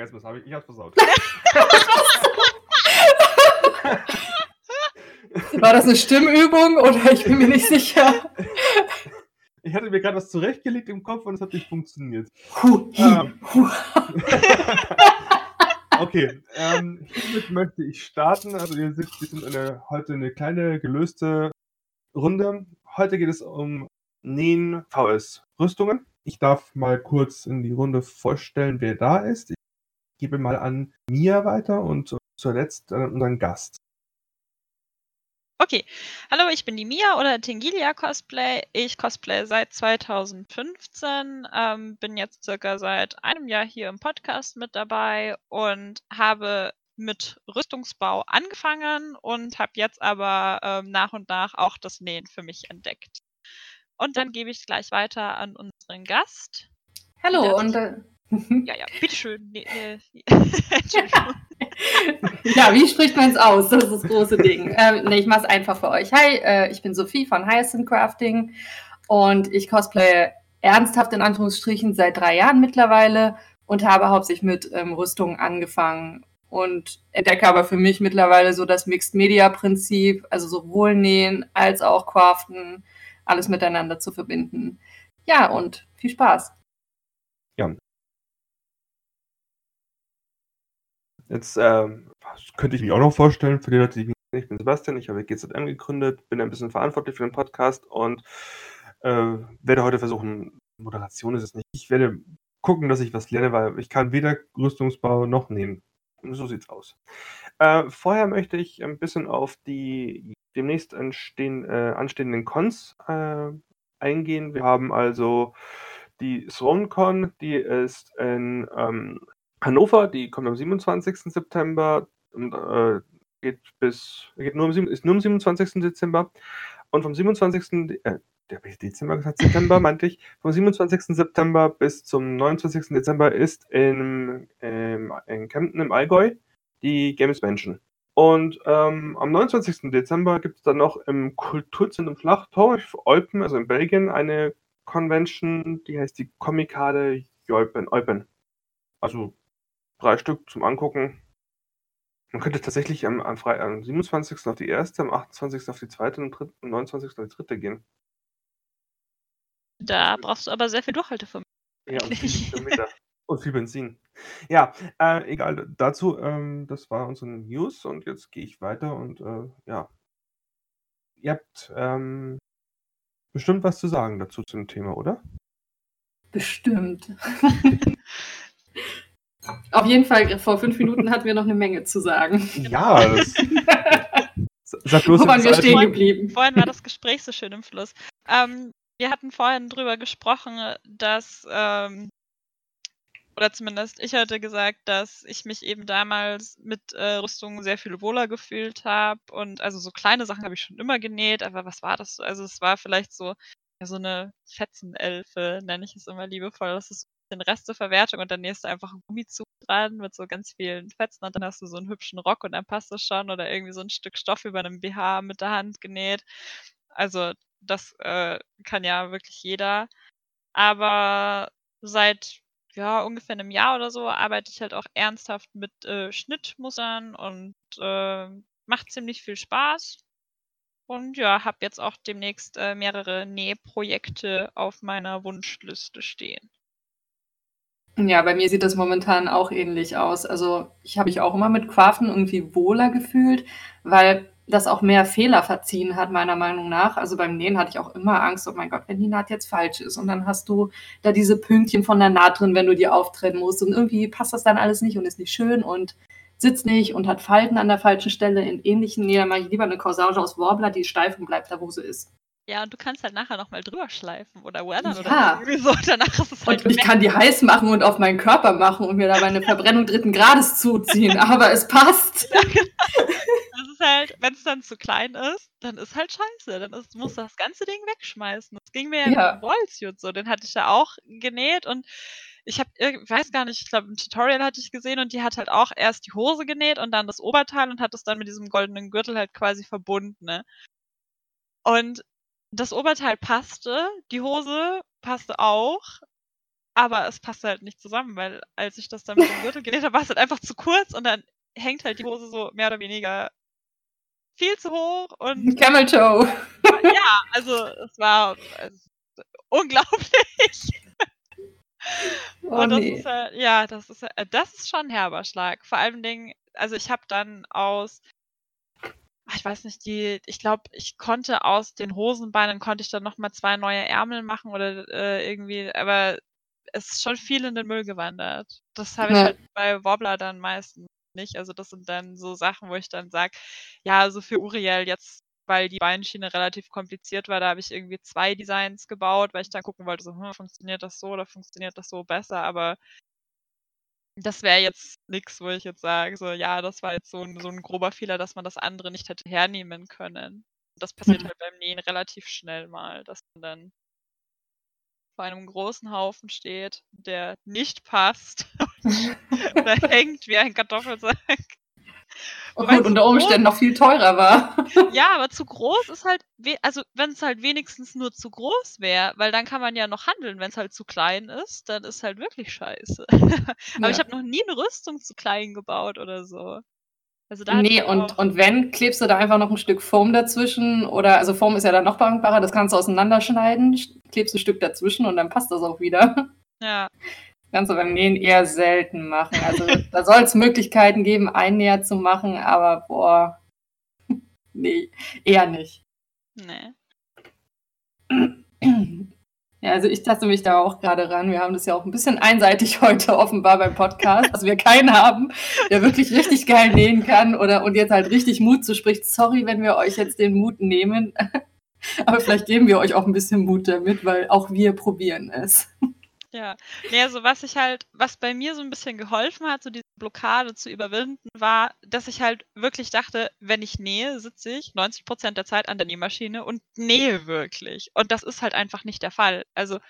Vergessen was habe ich. Ich hab's versaut. War das eine Stimmübung oder ich bin mir nicht sicher? Ich hatte mir gerade was zurechtgelegt im Kopf und es hat nicht funktioniert. Huh, Ähm. huh. Okay, ähm, hiermit möchte ich starten. Also ihr seht, wir sind eine, heute eine kleine gelöste Runde. Heute geht es um Nähen VS Rüstungen. Ich darf mal kurz in die Runde vorstellen, wer da ist. Ich gebe mal an Mia weiter und zuletzt an unseren Gast. Okay, hallo, ich bin die Mia oder Tingilia Cosplay. Ich cosplay seit 2015, ähm, bin jetzt circa seit einem Jahr hier im Podcast mit dabei und habe mit Rüstungsbau angefangen und habe jetzt aber ähm, nach und nach auch das Nähen für mich entdeckt. Und dann gebe ich gleich weiter an unseren Gast. Hallo und äh, Ja, ja, bitteschön. Nee, Entschuldigung. ja, wie spricht man es aus? Das ist das große Ding. Ähm, nee, ich mache es einfach für euch. Hi, äh, ich bin Sophie von Hyacinth Crafting und ich cosplaye ernsthaft in Anführungsstrichen seit drei Jahren mittlerweile und habe hauptsächlich mit ähm, Rüstungen angefangen und entdecke aber für mich mittlerweile so das Mixed Media Prinzip, also sowohl nähen als auch craften, alles miteinander zu verbinden. Ja, und viel Spaß. Jetzt ähm, könnte ich mich auch noch vorstellen, für die Leute, die mich. Ich bin Sebastian, ich habe GZM gegründet, bin ein bisschen verantwortlich für den Podcast und äh, werde heute versuchen, Moderation ist es nicht. Ich werde gucken, dass ich was lerne, weil ich kann weder Rüstungsbau noch nähen. So sieht's aus. Äh, vorher möchte ich ein bisschen auf die demnächst anstehen, äh, anstehenden Cons äh, eingehen. Wir haben also die ThroneCon, die ist in ähm, Hannover, die kommt am 27. September und äh, geht bis geht nur am, ist nur am 27. Dezember und vom 27. De- äh, Dezember gesagt, September meinte ich. Vom 27. September bis zum 29. Dezember ist in, ähm, in Kempten im Allgäu die Games Mansion. Und ähm, am 29. Dezember gibt es dann noch im Kulturzentrum Flachtorf, Eupen, also in Belgien, eine Convention, die heißt die Comicade Eupen. Eupen. Also drei Stück zum Angucken. Man könnte tatsächlich am, am, Fre am 27. auf die erste, am 28. auf die zweite und am 29. auf die dritte gehen. Da brauchst du aber sehr viel Durchhaltevermögen. Ja, und viel Kilometer. Und viel Benzin. Ja, äh, egal. Dazu, ähm, das war unsere News und jetzt gehe ich weiter und äh, ja. Ihr habt ähm, bestimmt was zu sagen dazu zum Thema, oder? Bestimmt. Auf jeden Fall, vor fünf Minuten hatten wir noch eine Menge zu sagen. Ja, das, sag bloß Wo waren jetzt wir stehen geblieben? Vorhin war das Gespräch so schön im Fluss. Ähm, wir hatten vorhin drüber gesprochen, dass, ähm, oder zumindest ich hatte gesagt, dass ich mich eben damals mit äh, Rüstungen sehr viel wohler gefühlt habe. Und also so kleine Sachen habe ich schon immer genäht, aber was war das? so? Also es war vielleicht so, ja, so eine Fetzenelfe, nenne ich es immer liebevoll. Das ist den Resteverwertung und dann nähst du einfach einen Gummizug dran mit so ganz vielen Fetzen und dann hast du so einen hübschen Rock und dann passt das schon oder irgendwie so ein Stück Stoff über einem BH mit der Hand genäht. Also das äh, kann ja wirklich jeder. Aber seit ja ungefähr einem Jahr oder so arbeite ich halt auch ernsthaft mit äh, Schnittmustern und äh, macht ziemlich viel Spaß. Und ja, habe jetzt auch demnächst äh, mehrere Nähprojekte auf meiner Wunschliste stehen. Ja, bei mir sieht das momentan auch ähnlich aus. Also ich habe mich auch immer mit Craften irgendwie wohler gefühlt, weil das auch mehr Fehler verziehen hat, meiner Meinung nach. Also beim Nähen hatte ich auch immer Angst, oh mein Gott, wenn die Naht jetzt falsch ist. Und dann hast du da diese Pünktchen von der Naht drin, wenn du die auftrennen musst. Und irgendwie passt das dann alles nicht und ist nicht schön und sitzt nicht und hat Falten an der falschen Stelle in ähnlichen. Dann mache ich lieber eine Corsage aus Warbler, die steif und bleibt da, wo sie ist. Ja, und du kannst halt nachher nochmal drüber schleifen oder weathern Ja. oder so. Danach ist es halt Und ich kann die heiß machen und auf meinen Körper machen und mir dabei eine Verbrennung dritten Grades zuziehen. Aber es passt. Das ist halt, wenn es dann zu klein ist, dann ist halt scheiße. Dann ist, musst du das ganze Ding wegschmeißen. Das ging mir ja, Ja. mit dem so. Den hatte ich ja auch genäht und ich habe, weiß gar nicht, ich glaube, ein Tutorial hatte ich gesehen und die hat halt auch erst die Hose genäht und dann das Oberteil und hat es dann mit diesem goldenen Gürtel halt quasi verbunden. Ne? Und das Oberteil passte, die Hose passte auch, aber es passt halt nicht zusammen, weil als ich das dann mit dem Gürtel genäht habe, war es halt einfach zu kurz und dann hängt halt die Hose so mehr oder weniger viel zu hoch und Camel Toe. ja, also es war es, unglaublich. Oh, und das nee. ist halt, ja, das ist äh, das ist schon ein herber Schlag. Vor allem Dingen, also ich habe dann aus ich weiß nicht, die, ich glaube, ich konnte aus den Hosenbeinen konnte ich dann nochmal zwei neue Ärmel machen oder äh, irgendwie, aber es ist schon viel in den Müll gewandert. Das habe ich Ja. halt bei Wobbler dann meistens nicht. Also das sind dann so Sachen, wo ich dann sage, ja, also für Uriel jetzt, weil die Beinschiene relativ kompliziert war, da habe ich irgendwie zwei Designs gebaut, weil ich dann gucken wollte, so, hm, funktioniert das so oder funktioniert das so besser, aber das wäre jetzt nix, wo ich jetzt sage, so, ja, das war jetzt so ein, so ein grober Fehler, dass man das andere nicht hätte hernehmen können. Das passiert Mhm. halt beim Nähen relativ schnell mal, dass man dann vor einem großen Haufen steht, der nicht passt oder hängt wie ein Kartoffelsack. Und Wobei gut, unter Umständen noch viel teurer war. Ja, aber zu groß ist halt, also wenn es halt wenigstens nur zu groß wäre, weil dann kann man ja noch handeln. Wenn es halt zu klein ist, dann ist halt wirklich scheiße. aber ich Ja. habe noch nie eine Rüstung zu klein gebaut oder so. Also da Nee, ich und, und wenn, klebst du da einfach noch ein Stück Foam dazwischen oder, also Foam ist ja dann noch dankbarer, das kannst du auseinanderschneiden, sch- klebst ein Stück dazwischen und dann passt das auch wieder. ja, Kannst du beim Nähen eher selten machen. Also da soll es Möglichkeiten geben, Einnäher zu machen, aber boah, nee, eher nicht. nee. Ja, also ich taste mich da auch gerade ran. Wir haben das ja auch ein bisschen einseitig heute offenbar beim Podcast, dass wir keinen haben, der wirklich richtig geil nähen kann oder und jetzt halt richtig Mut zu spricht. Sorry, wenn wir euch jetzt den Mut nehmen. Aber vielleicht geben wir euch auch ein bisschen Mut damit, weil auch wir probieren es. Ja, ne, also was ich halt, was bei mir so ein bisschen geholfen hat, so diese Blockade zu überwinden, war, dass ich halt wirklich dachte, wenn ich nähe, sitze ich 90 Prozent der Zeit an der Nähmaschine und nähe wirklich. Und das ist halt einfach nicht der Fall. Also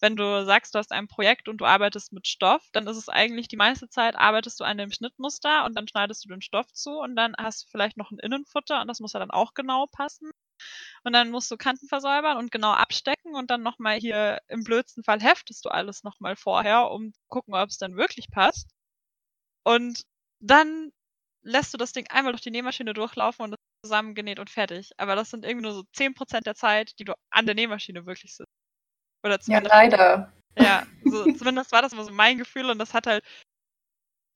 wenn du sagst, du hast ein Projekt und du arbeitest mit Stoff, dann ist es eigentlich die meiste Zeit arbeitest du an dem Schnittmuster und dann schneidest du den Stoff zu und dann hast du vielleicht noch ein Innenfutter und das muss ja dann auch genau passen. Und dann musst du Kanten versäubern und genau abstecken und dann nochmal hier im blödsten Fall heftest du alles nochmal vorher, um zu gucken, ob es dann wirklich passt. Und dann lässt du das Ding einmal durch die Nähmaschine durchlaufen und das ist zusammengenäht und fertig. Aber das sind irgendwie nur so 10% der Zeit, die du an der Nähmaschine wirklich sitzt. Oder Ja, zumindest, leider. ja, so, zumindest war das immer so mein Gefühl und das hat halt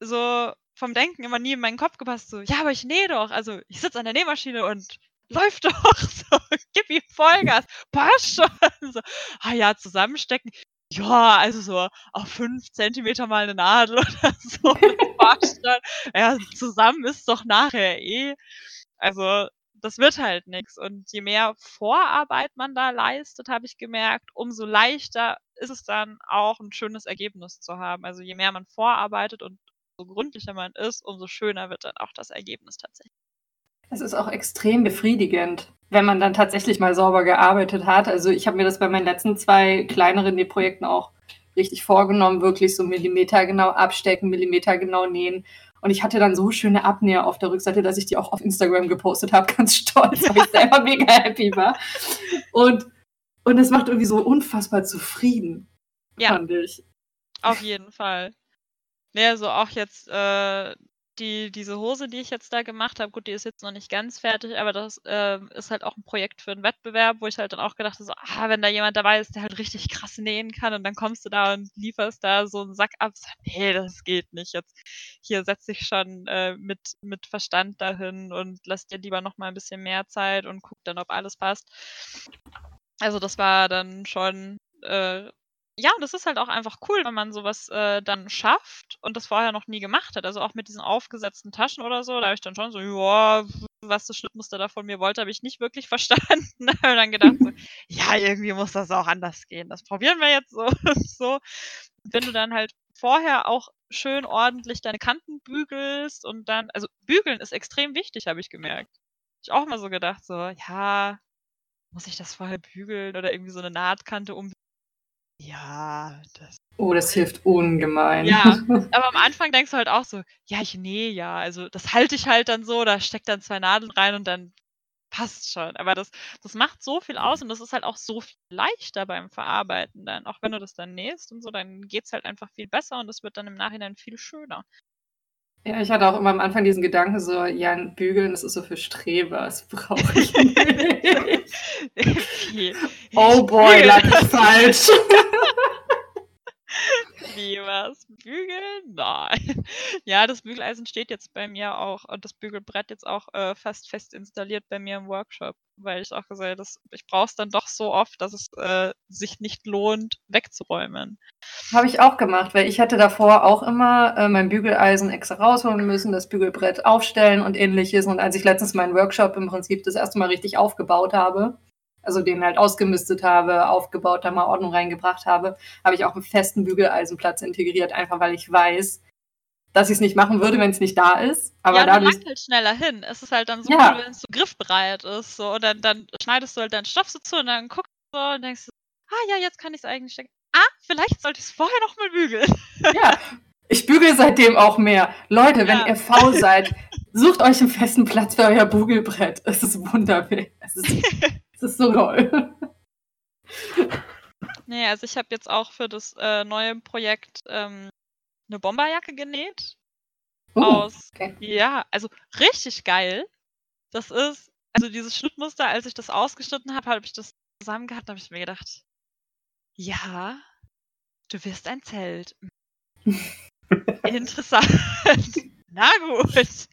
so vom Denken immer nie in meinen Kopf gepasst. So, ja, aber ich nähe doch. Also ich sitze an der Nähmaschine und läuft doch. So, gib ihm Vollgas. Passt schon. So, ah ja, zusammenstecken. Ja, also so auf fünf Zentimeter mal eine Nadel oder so. Passt schon. Ja, zusammen ist doch nachher eh. Also das wird halt nichts. Und je mehr Vorarbeit man da leistet, habe ich gemerkt, umso leichter ist es dann auch ein schönes Ergebnis zu haben. Also je mehr man vorarbeitet und so gründlicher man ist, umso schöner wird dann auch das Ergebnis tatsächlich. Es ist auch extrem befriedigend, wenn man dann tatsächlich mal sauber gearbeitet hat. Also ich habe mir das bei meinen letzten zwei kleineren Nähprojekten auch richtig vorgenommen, wirklich so Millimeter genau abstecken, Millimeter genau nähen. Und ich hatte dann so schöne Abnäher auf der Rückseite, dass ich die auch auf Instagram gepostet habe, ganz stolz, weil ich selber mega happy war. Und, und es macht irgendwie so unfassbar zufrieden, Ja. fand ich. Auf jeden Fall. Nee, also auch jetzt äh, die, diese Hose, die ich jetzt da gemacht habe, gut, die ist jetzt noch nicht ganz fertig, aber das ähm, ist halt auch ein Projekt für einen Wettbewerb, wo ich halt dann auch gedacht habe, so, ah, wenn da jemand dabei ist, der halt richtig krass nähen kann und dann kommst du da und lieferst da so einen Sack ab, so, nee, das geht nicht. Jetzt hier setze ich schon äh, mit, mit Verstand dahin und lass dir lieber noch mal ein bisschen mehr Zeit und guck dann, ob alles passt. Also das war dann schon äh, ja, das ist halt auch einfach cool, wenn man sowas äh, dann schafft und das vorher noch nie gemacht hat. Also auch mit diesen aufgesetzten Taschen oder so, da habe ich dann schon so, ja, was das Schnittmuster da von mir wollte, habe ich nicht wirklich verstanden. habe dann gedacht, so, ja, irgendwie muss das auch anders gehen. Das probieren wir jetzt so. so. Wenn du dann halt vorher auch schön ordentlich deine Kanten bügelst und dann, also bügeln ist extrem wichtig, habe ich gemerkt. Ich auch mal so gedacht, so, ja, muss ich das vorher bügeln oder irgendwie so eine Nahtkante um ja, das. Oh, das hilft ungemein. Ja, aber am Anfang denkst du halt auch so, ja, ich nähe ja. Also das halte ich halt dann so, da steckt dann zwei Nadeln rein und dann passt schon. Aber das, das macht so viel aus und das ist halt auch so viel leichter beim Verarbeiten dann. Auch wenn du das dann nähst und so, dann geht es halt einfach viel besser und es wird dann im Nachhinein viel schöner. Ja, ich hatte auch immer am Anfang diesen Gedanken so, ja, ein Bügeln, das ist so für Streber, das brauche ich nicht. oh boy, lag ich falsch. Wie was? Bügeln? Nein. Ja, das Bügeleisen steht jetzt bei mir auch und das Bügelbrett jetzt auch äh, fast fest installiert bei mir im Workshop, weil ich auch gesagt habe, ich brauche es dann doch so oft, dass es äh, sich nicht lohnt, wegzuräumen. Habe ich auch gemacht, weil ich hatte davor auch immer äh, mein Bügeleisen extra rausholen müssen, das Bügelbrett aufstellen und ähnliches. Und als ich letztens meinen Workshop im Prinzip das erste Mal richtig aufgebaut habe, also den halt ausgemistet habe, aufgebaut, da mal Ordnung reingebracht habe, habe ich auch einen festen Bügeleisenplatz integriert, einfach weil ich weiß, dass ich es nicht machen würde, wenn es nicht da ist. Aber ja, dadurch... du halt schneller hin. Es ist halt dann so ja. cool, wenn es so griffbereit ist. So, und dann, dann schneidest du halt deinen Stoff so zu und dann guckst du so und denkst du, ah ja, jetzt kann ich es eigentlich stecken. Ah, vielleicht sollte ich es vorher noch mal bügeln. Ja, ich bügel seitdem auch mehr. Leute, wenn ja. ihr faul seid, sucht euch einen festen Platz für euer Bügelbrett. Es ist wunderbar. Es ist Das ist so toll. Nee, also ich habe jetzt auch für das äh, neue Projekt ähm, eine Bomberjacke genäht. Uh, aus. Okay. Ja, also richtig geil. Das ist, also dieses Schnittmuster, als ich das ausgeschnitten habe, habe ich das zusammengehabt, habe ich mir gedacht, ja, du wirst ein Zelt. Interessant. Na gut.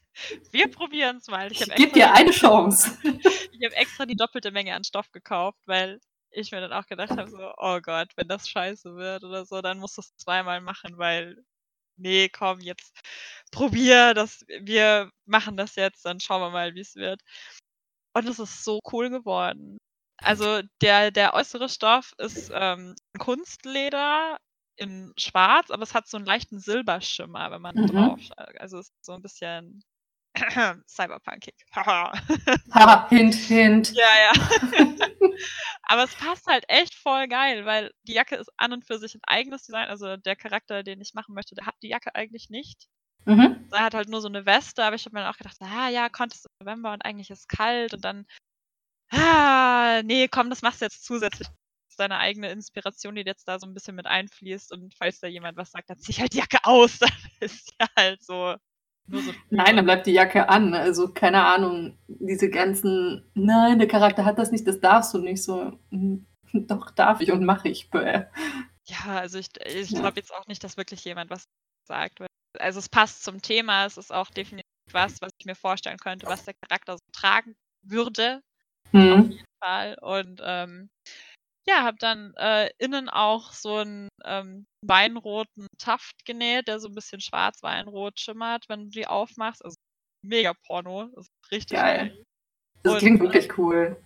Wir probieren es mal. Ich, ich gebe dir eine Chance. ich habe extra die doppelte Menge an Stoff gekauft, weil ich mir dann auch gedacht habe, so, oh Gott, wenn das scheiße wird oder so, dann musst du es zweimal machen, weil, nee, komm, jetzt probier das, wir machen das jetzt, dann schauen wir mal, wie es wird. Und es ist so cool geworden. Also der, der äußere Stoff ist ähm, Kunstleder in schwarz, aber es hat so einen leichten Silberschimmer, wenn man mhm. drauf schaut. Also es ist so ein bisschen Cyberpunkig. ha, hint, hint. Ja, ja. Aber es passt halt echt voll geil, weil die Jacke ist an und für sich ein eigenes Design. Also der Charakter, den ich machen möchte, der hat die Jacke eigentlich nicht. Mhm. Er hat halt nur so eine Weste, aber ich habe mir dann auch gedacht, ah ja, konntest im November und eigentlich ist es kalt und dann, ah, nee, komm, das machst du jetzt zusätzlich. Das ist deine eigene Inspiration, die jetzt da so ein bisschen mit einfließt und falls da jemand was sagt, dann zieh ich halt die Jacke aus, dann ist ja halt so nein, dann bleibt die Jacke an. Also keine Ahnung, diese ganzen, nein, der Charakter hat das nicht, das darfst du nicht so. Hm, doch, darf ich und mache ich. Bäh. Ja, also ich, ich ja. glaube jetzt auch nicht, dass wirklich jemand was sagt. Also es passt zum Thema, es ist auch definitiv was, was ich mir vorstellen könnte, was der Charakter so tragen würde. Mhm. Auf jeden Fall. Und ähm, ja, habe dann äh, innen auch so einen ähm, weinroten Taft genäht, der so ein bisschen schwarz-weinrot schimmert, wenn du die aufmachst. Also mega Porno. Das ist richtig geil. geil. Das Und, klingt wirklich cool.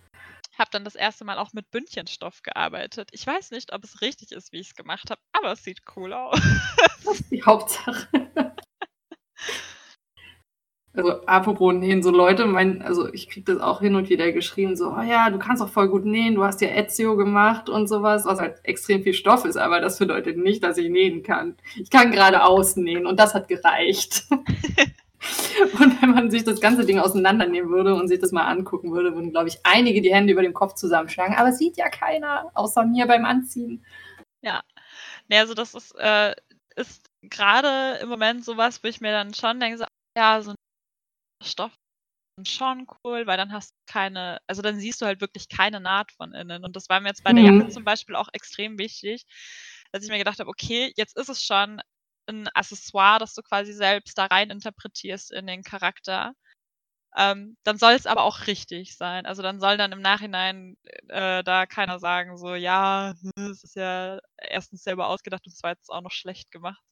Habe dann das erste Mal auch mit Bündchenstoff gearbeitet. Ich weiß nicht, ob es richtig ist, wie ich es gemacht habe, aber es sieht cool aus. Das ist die Hauptsache. Also apropos nähen, so Leute meinen, also ich kriege das auch hin und wieder geschrieben, so, oh ja, du kannst auch voll gut nähen, du hast ja Ezio gemacht und sowas, was halt extrem viel Stoff ist, aber das bedeutet nicht, dass ich nähen kann. Ich kann gerade ausnähen und das hat gereicht. und wenn man sich das ganze Ding auseinandernehmen würde und sich das mal angucken würde, würden, glaube ich, einige die Hände über dem Kopf zusammenschlagen, aber sieht ja keiner, außer mir beim Anziehen. Ja, nee, also das ist, äh, ist gerade im Moment sowas, wo ich mir dann schon denke, so, ja, so ein Stoff schon cool, weil dann hast du keine, also dann siehst du halt wirklich keine Naht von innen. Und das war mir jetzt bei der Jacke mhm. zum Beispiel auch extrem wichtig, dass ich mir gedacht habe, okay, jetzt ist es schon ein Accessoire, das du quasi selbst da rein interpretierst in den Charakter. Ähm, dann soll es aber auch richtig sein. Also dann soll dann im Nachhinein äh, da keiner sagen, so, ja, es ist ja erstens selber ausgedacht und zweitens auch noch schlecht gemacht.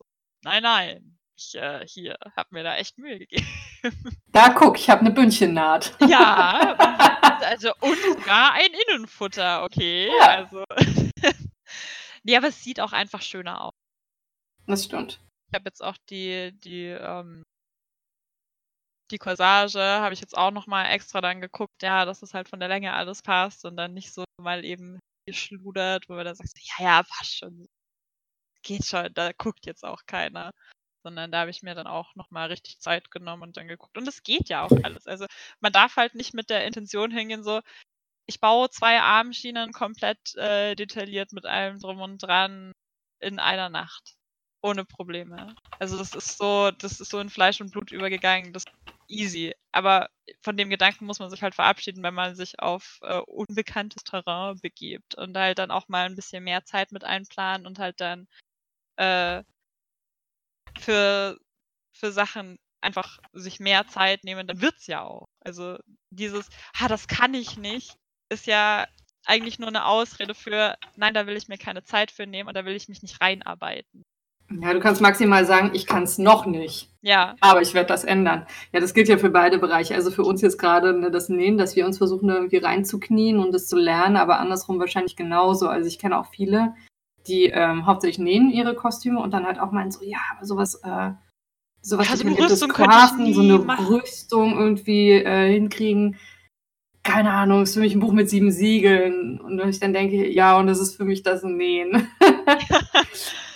Nein, nein ich äh, hier habe mir da echt Mühe gegeben. Da guck, ich habe eine Bündchennaht. Ja, also und sogar ein Innenfutter, okay. Ja. Also. nee, aber es sieht auch einfach schöner aus. Das stimmt. Ich habe jetzt auch die, die, ähm, die Corsage, habe ich jetzt auch nochmal extra dann geguckt, ja, dass es halt von der Länge alles passt und dann nicht so mal eben geschludert, wo man dann sagt, ja, ja, passt schon. Geht schon, da guckt jetzt auch keiner. Sondern da habe ich mir dann auch nochmal richtig Zeit genommen und dann geguckt. Und es geht ja auch alles. Also man darf halt nicht mit der Intention hingehen, so, ich baue zwei Armschienen komplett äh, detailliert mit allem drum und dran in einer Nacht. Ohne Probleme. Also das ist so, das ist so in Fleisch und Blut übergegangen. Das ist easy. Aber von dem Gedanken muss man sich halt verabschieden, wenn man sich auf äh, unbekanntes Terrain begibt und halt dann auch mal ein bisschen mehr Zeit mit einplanen und halt dann äh, für, für Sachen einfach sich mehr Zeit nehmen, dann wird's ja auch. Also dieses, ha, das kann ich nicht, ist ja eigentlich nur eine Ausrede für, nein, da will ich mir keine Zeit für nehmen und da will ich mich nicht reinarbeiten. Ja, du kannst maximal sagen, ich kann es noch nicht. Ja. Aber ich werde das ändern. Ja, das gilt ja für beide Bereiche. Also für uns jetzt gerade ne, das Nähen, dass wir uns versuchen, irgendwie reinzuknien und das zu lernen, aber andersrum wahrscheinlich genauso. Also ich kenne auch viele, die ähm, hauptsächlich nähen ihre Kostüme und dann halt auch meinen so, ja, sowas, äh, sowas Also eine Rüstung Craften, so eine machen. Rüstung irgendwie äh, hinkriegen. Keine Ahnung, ist für mich ein Buch mit sieben Siegeln. Und wenn ich dann denke, ja, und das ist für mich das Nähen.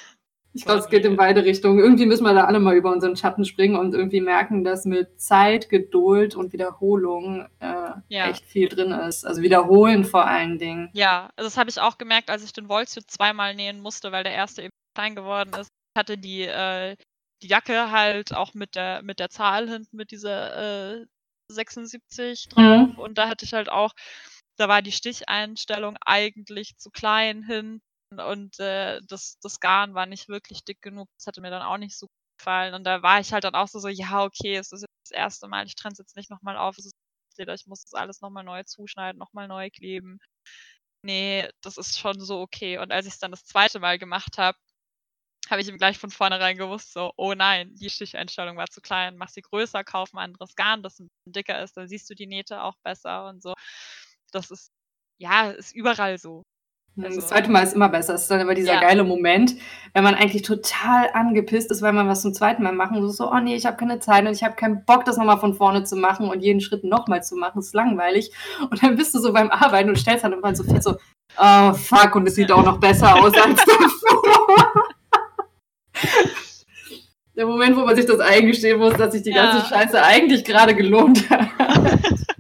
Ich glaube, es geht in beide Richtungen. Irgendwie müssen wir da alle mal über unseren Schatten springen und irgendwie merken, dass mit Zeit, Geduld und Wiederholung äh, Ja. echt viel drin ist. Also wiederholen vor allen Dingen. Ja, also das habe ich auch gemerkt, als ich den Wollsuit zweimal nähen musste, weil der erste eben klein geworden ist. Ich hatte die, äh, die Jacke halt auch mit der, mit der Zahl hinten, mit dieser äh, 76 drauf. Mhm. Und da hatte ich halt auch, da war die Sticheinstellung eigentlich zu klein hinten und äh, das, das Garn war nicht wirklich dick genug. Das hatte mir dann auch nicht so gut gefallen. Und da war ich halt dann auch so, so ja, okay, es ist das erste Mal, ich trenne es jetzt nicht nochmal auf, es ist ich muss das alles nochmal neu zuschneiden, nochmal neu kleben. Nee, das ist schon so okay. Und als ich es dann das zweite Mal gemacht habe, habe ich ihm gleich von vornherein gewusst, so, oh nein, die Sticheinstellung war zu klein, mach sie größer, kauf ein anderes Garn, das ein bisschen dicker ist, dann siehst du die Nähte auch besser und so. Das ist, ja, ist überall so. Also- das zweite Mal ist immer besser. Es ist dann immer dieser Ja. geile Moment, wenn man eigentlich total angepisst ist, weil man was zum zweiten Mal machen muss. So, oh nee, ich habe keine Zeit und ich habe keinen Bock, das nochmal von vorne zu machen und jeden Schritt nochmal zu machen. Das ist langweilig. Und dann bist du so beim Arbeiten und stellst dann irgendwann so fest, so, oh fuck, und es sieht auch noch besser aus als davor. Der Moment, wo man sich das eingestehen muss, dass sich die Ja. ganze Scheiße eigentlich gerade gelohnt hat.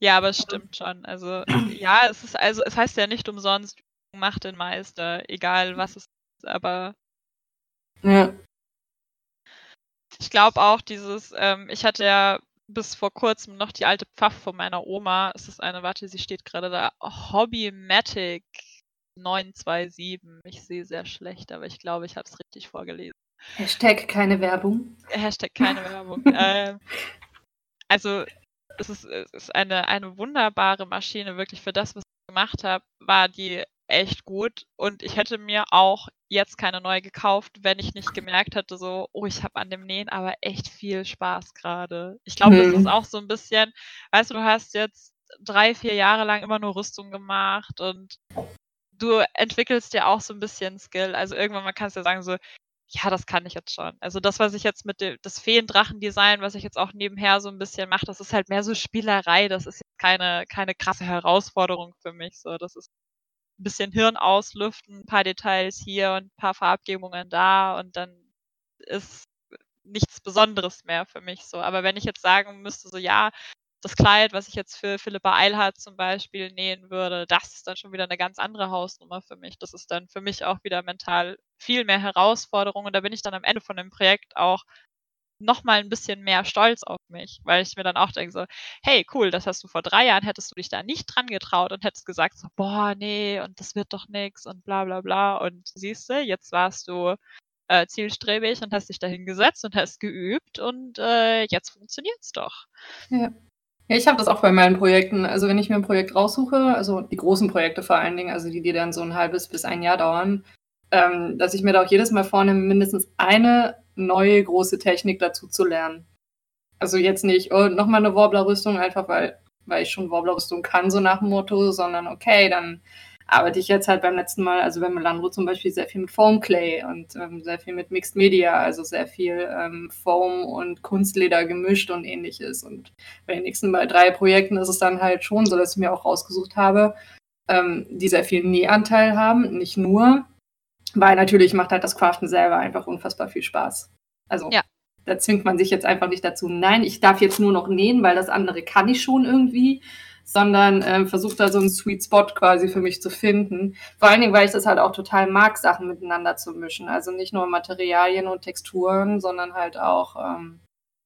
Ja, aber es stimmt schon. Also, ja, es ist, also, es heißt ja nicht umsonst, macht den Meister, egal was es ist, aber Ja. Ich glaube auch dieses, ähm, ich hatte ja bis vor kurzem noch die alte Pfaff von meiner Oma. Es ist eine, warte, sie steht gerade da, Hobbymatic 927. Ich sehe sehr schlecht, aber ich glaube, ich habe es richtig vorgelesen. Hashtag keine Werbung. Hashtag keine Werbung. ähm, also es ist, es ist eine, eine wunderbare Maschine, wirklich für das, was ich gemacht habe, war die echt gut. Und ich hätte mir auch jetzt keine neue gekauft, wenn ich nicht gemerkt hätte, so, oh, ich habe an dem Nähen aber echt viel Spaß gerade. Ich glaube, das Hm. ist auch so ein bisschen, weißt du, du hast jetzt drei, vier Jahre lang immer nur Rüstung gemacht und du entwickelst ja auch so ein bisschen Skill. Also irgendwann mal kannst du ja sagen, so, ja, das kann ich jetzt schon. Also das, was ich jetzt mit dem, das Feendrachen-Design, was ich jetzt auch nebenher so ein bisschen mache, das ist halt mehr so Spielerei. Das ist jetzt keine, keine krasse Herausforderung für mich. So, das ist ein bisschen Hirn auslüften, ein paar Details hier und ein paar Farbgebungen da und dann ist nichts Besonderes mehr für mich so. Aber wenn ich jetzt sagen müsste, so ja, das Kleid, was ich jetzt für Philippa Eilhardt zum Beispiel nähen würde, das ist dann schon wieder eine ganz andere Hausnummer für mich. Das ist dann für mich auch wieder mental viel mehr Herausforderung und da bin ich dann am Ende von dem Projekt auch noch mal ein bisschen mehr stolz auf mich, weil ich mir dann auch denke so, hey, cool, das hast du vor drei Jahren, hättest du dich da nicht dran getraut und hättest gesagt so, boah, nee, und das wird doch nix und bla bla bla und siehst du, jetzt warst du äh, zielstrebig und hast dich da hingesetzt und hast geübt und äh, jetzt funktioniert's doch. Ja. Ja, ich habe das auch bei meinen Projekten. Also wenn ich mir ein Projekt raussuche, also die großen Projekte vor allen Dingen, also die, die dann so ein halbes bis ein Jahr dauern, ähm, dass ich mir da auch jedes Mal vornehme, mindestens eine neue große Technik dazu zu lernen. Also jetzt nicht, oh, nochmal eine Warbler-Rüstung, einfach weil, weil ich schon Warbler-Rüstung kann, so nach dem Motto, sondern okay, dann arbeite ich jetzt halt beim letzten Mal, also bei Melandro zum Beispiel, sehr viel mit Foam Clay und ähm, sehr viel mit Mixed Media, also sehr viel ähm, Foam und Kunstleder gemischt und ähnliches. Und bei den nächsten bei drei Projekten ist es dann halt schon so, dass ich mir auch rausgesucht habe, ähm, die sehr viel Nähanteil haben, nicht nur, Weil natürlich macht halt das Craften selber einfach unfassbar viel Spaß. Also Ja. da zwingt man sich jetzt einfach nicht dazu, nein, ich darf jetzt nur noch nähen, weil das andere kann ich schon irgendwie, sondern ähm, versucht da so einen Sweet Spot quasi für mich zu finden. Vor allen Dingen, weil ich das halt auch total mag, Sachen miteinander zu mischen. Also nicht nur Materialien und Texturen, sondern halt auch ähm,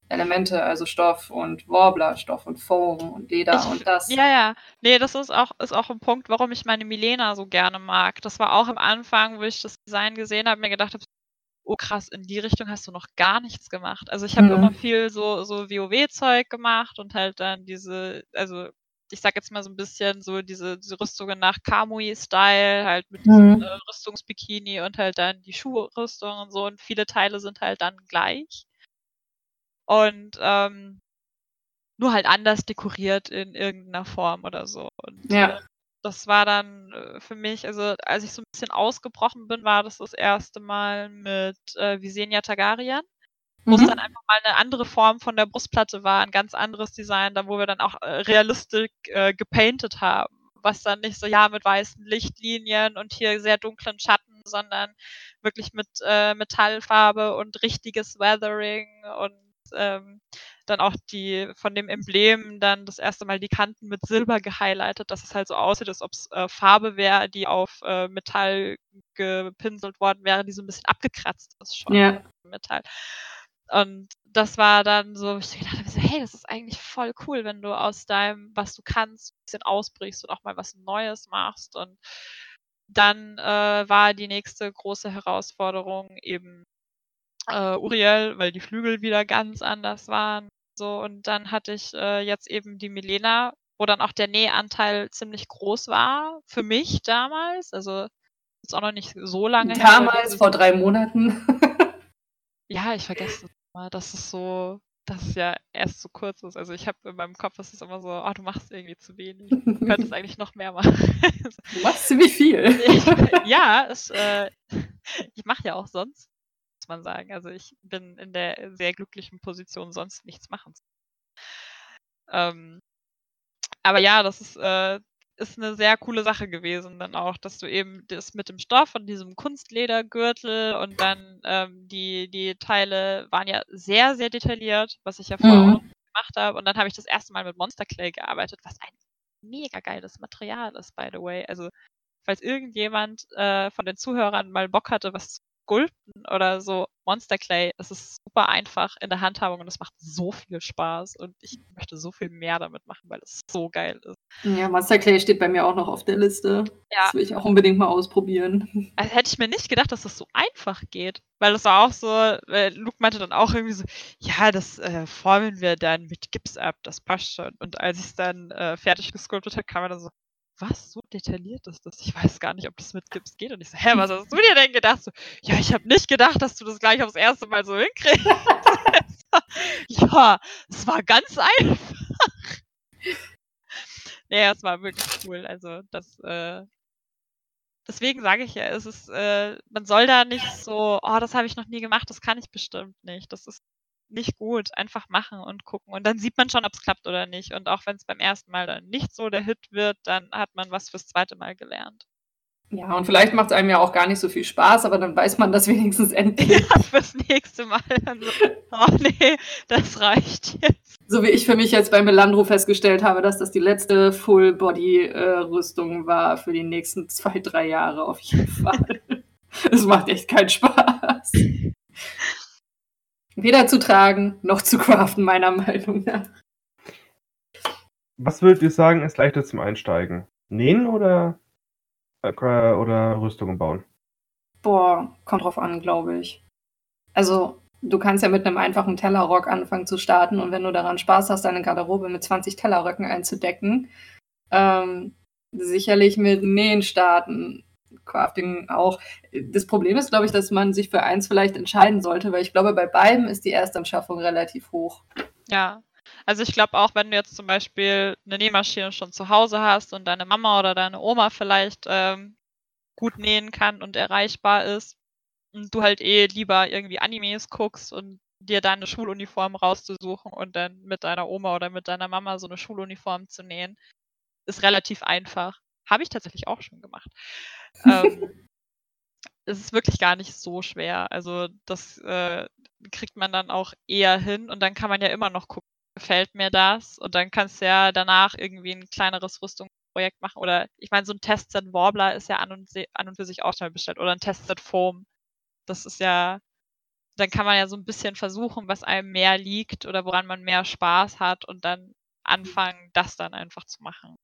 Elemente, also Stoff und Warbler, Stoff und Foam und Leder Ich- und das. Ja, ja. Nee, das ist auch, ist auch ein Punkt, warum ich meine Milena so gerne mag. Das war auch am Anfang, wo ich das Design gesehen habe, mir gedacht habe, oh krass, in die Richtung hast du noch gar nichts gemacht. Also ich habe Mhm. immer viel so, so WoW-Zeug gemacht und halt dann diese, also ich sag jetzt mal so ein bisschen so diese, diese Rüstungen nach Kamui-Style, halt mit diesem Mhm. äh, Rüstungsbikini und halt dann die Schuhrüstung und so und viele Teile sind halt dann gleich. Und ähm, nur halt anders dekoriert in irgendeiner Form oder so. Und Ja. äh, das war dann äh, für mich, also als ich so ein bisschen ausgebrochen bin, war das das erste Mal mit äh, Visenya Targaryen, wo es Mhm. dann einfach mal eine andere Form von der Brustplatte war, ein ganz anderes Design, da wo wir dann auch äh, realistisch äh, gepainted haben. Was dann nicht so, ja, mit weißen Lichtlinien und hier sehr dunklen Schatten, sondern wirklich mit äh, Metallfarbe und richtiges Weathering und ähm, dann auch die von dem Emblem dann das erste Mal die Kanten mit Silber gehighlightet, dass es halt so aussieht, als ob es äh, Farbe wäre, die auf äh, Metall gepinselt worden wäre, die so ein bisschen abgekratzt ist schon. Ja. Metall. Und das war dann so, ich gedacht habe, so, hey, das ist eigentlich voll cool, wenn du aus deinem, was du kannst, ein bisschen ausbrichst und auch mal was Neues machst. Und dann äh, war die nächste große Herausforderung eben äh, Uriel, weil die Flügel wieder ganz anders waren. So, und dann hatte ich äh, jetzt eben die Milena, wo dann auch der Nähanteil ziemlich groß war, für mich damals. Also ist auch noch nicht so lange her. Damals, dieses- vor drei Monaten. ja, ich vergesse mal, dass es so, dass es ja erst so kurz ist. Also ich habe in meinem Kopf, es ist immer so, oh, du machst irgendwie zu wenig. Du könntest eigentlich noch mehr machen. Du machst ziemlich viel. ja, es, äh, ich mache ja auch sonst, muss man sagen. Also ich bin in der sehr glücklichen Position, sonst nichts machen zu ähm, aber ja, das ist, äh, ist eine sehr coole Sache gewesen dann auch, dass du eben das mit dem Stoff und diesem Kunstledergürtel und dann ähm, die, die Teile waren ja sehr, sehr detailliert, was ich ja vorher Mhm. gemacht habe. Und dann habe ich das erste Mal mit Monster Clay gearbeitet, was ein mega geiles Material ist, by the way. Also, falls irgendjemand äh, von den Zuhörern mal Bock hatte, was zu sculpten oder so, Monster Clay, es ist super einfach in der Handhabung und es macht so viel Spaß und ich möchte so viel mehr damit machen, weil es so geil ist. Ja, Monster Clay steht bei mir auch noch auf der Liste. Ja. Das will ich auch unbedingt mal ausprobieren. Also hätte ich mir nicht gedacht, dass das so einfach geht. Weil das war auch so, äh, Luke meinte dann auch irgendwie so, ja, das äh, formen wir dann mit Gips ab, das passt schon. Und als ich es dann äh, fertig gesculptet habe, kam er dann so, was, so detailliert ist das? Ich weiß gar nicht, ob das mit Gips geht. Und ich so, hä, was hast du dir denn gedacht? So, ja, ich habe nicht gedacht, dass du das gleich aufs erste Mal so hinkriegst. ja, es war ganz einfach. nee, es war wirklich cool. Also das, äh, deswegen sage ich ja, es ist, äh, man soll da nicht so, oh, das habe ich noch nie gemacht, das kann ich bestimmt nicht. Das ist nicht gut. Einfach machen und gucken. Und dann sieht man schon, ob es klappt oder nicht. Und auch wenn es beim ersten Mal dann nicht so der Hit wird, dann hat man was fürs zweite Mal gelernt. Ja, und vielleicht macht es einem ja auch gar nicht so viel Spaß, aber dann weiß man das wenigstens endlich. Ja, fürs nächste Mal dann so, oh nee, das reicht jetzt. So wie ich für mich jetzt bei Melandro festgestellt habe, dass das die letzte Full-Body-Rüstung war für die nächsten zwei, drei Jahre auf jeden Fall. Es macht echt keinen Spaß. Weder zu tragen noch zu craften, meiner Meinung nach. Was würdet ihr sagen, ist leichter zum Einsteigen? Nähen oder, äh, oder Rüstungen bauen? Boah, kommt drauf an, glaube ich. Also, du kannst ja mit einem einfachen Tellerrock anfangen zu starten und wenn du daran Spaß hast, deine Garderobe mit 20 Tellerröcken einzudecken, ähm, sicherlich mit Nähen starten. Crafting auch. Das Problem ist, glaube ich, dass man sich für eins vielleicht entscheiden sollte, weil ich glaube, bei beiden ist die Erstanschaffung relativ hoch. Ja. Also ich glaube auch, wenn du jetzt zum Beispiel eine Nähmaschine schon zu Hause hast und deine Mama oder deine Oma vielleicht ähm, gut nähen kann und erreichbar ist und du halt eh lieber irgendwie Animes guckst und dir deine Schuluniform rauszusuchen und dann mit deiner Oma oder mit deiner Mama so eine Schuluniform zu nähen, ist relativ einfach. Habe ich tatsächlich auch schon gemacht. ähm, es ist wirklich gar nicht so schwer. Also das äh, kriegt man dann auch eher hin und dann kann man ja immer noch gucken, gefällt mir das? Und dann kannst du ja danach irgendwie ein kleineres Rüstungsprojekt machen. Oder ich meine, so ein Testset Warbler ist ja an und, an und für sich auch schnell bestellt. Oder ein Testset Foam. Das ist ja, dann kann man ja so ein bisschen versuchen, was einem mehr liegt oder woran man mehr Spaß hat und dann anfangen, das dann einfach zu machen.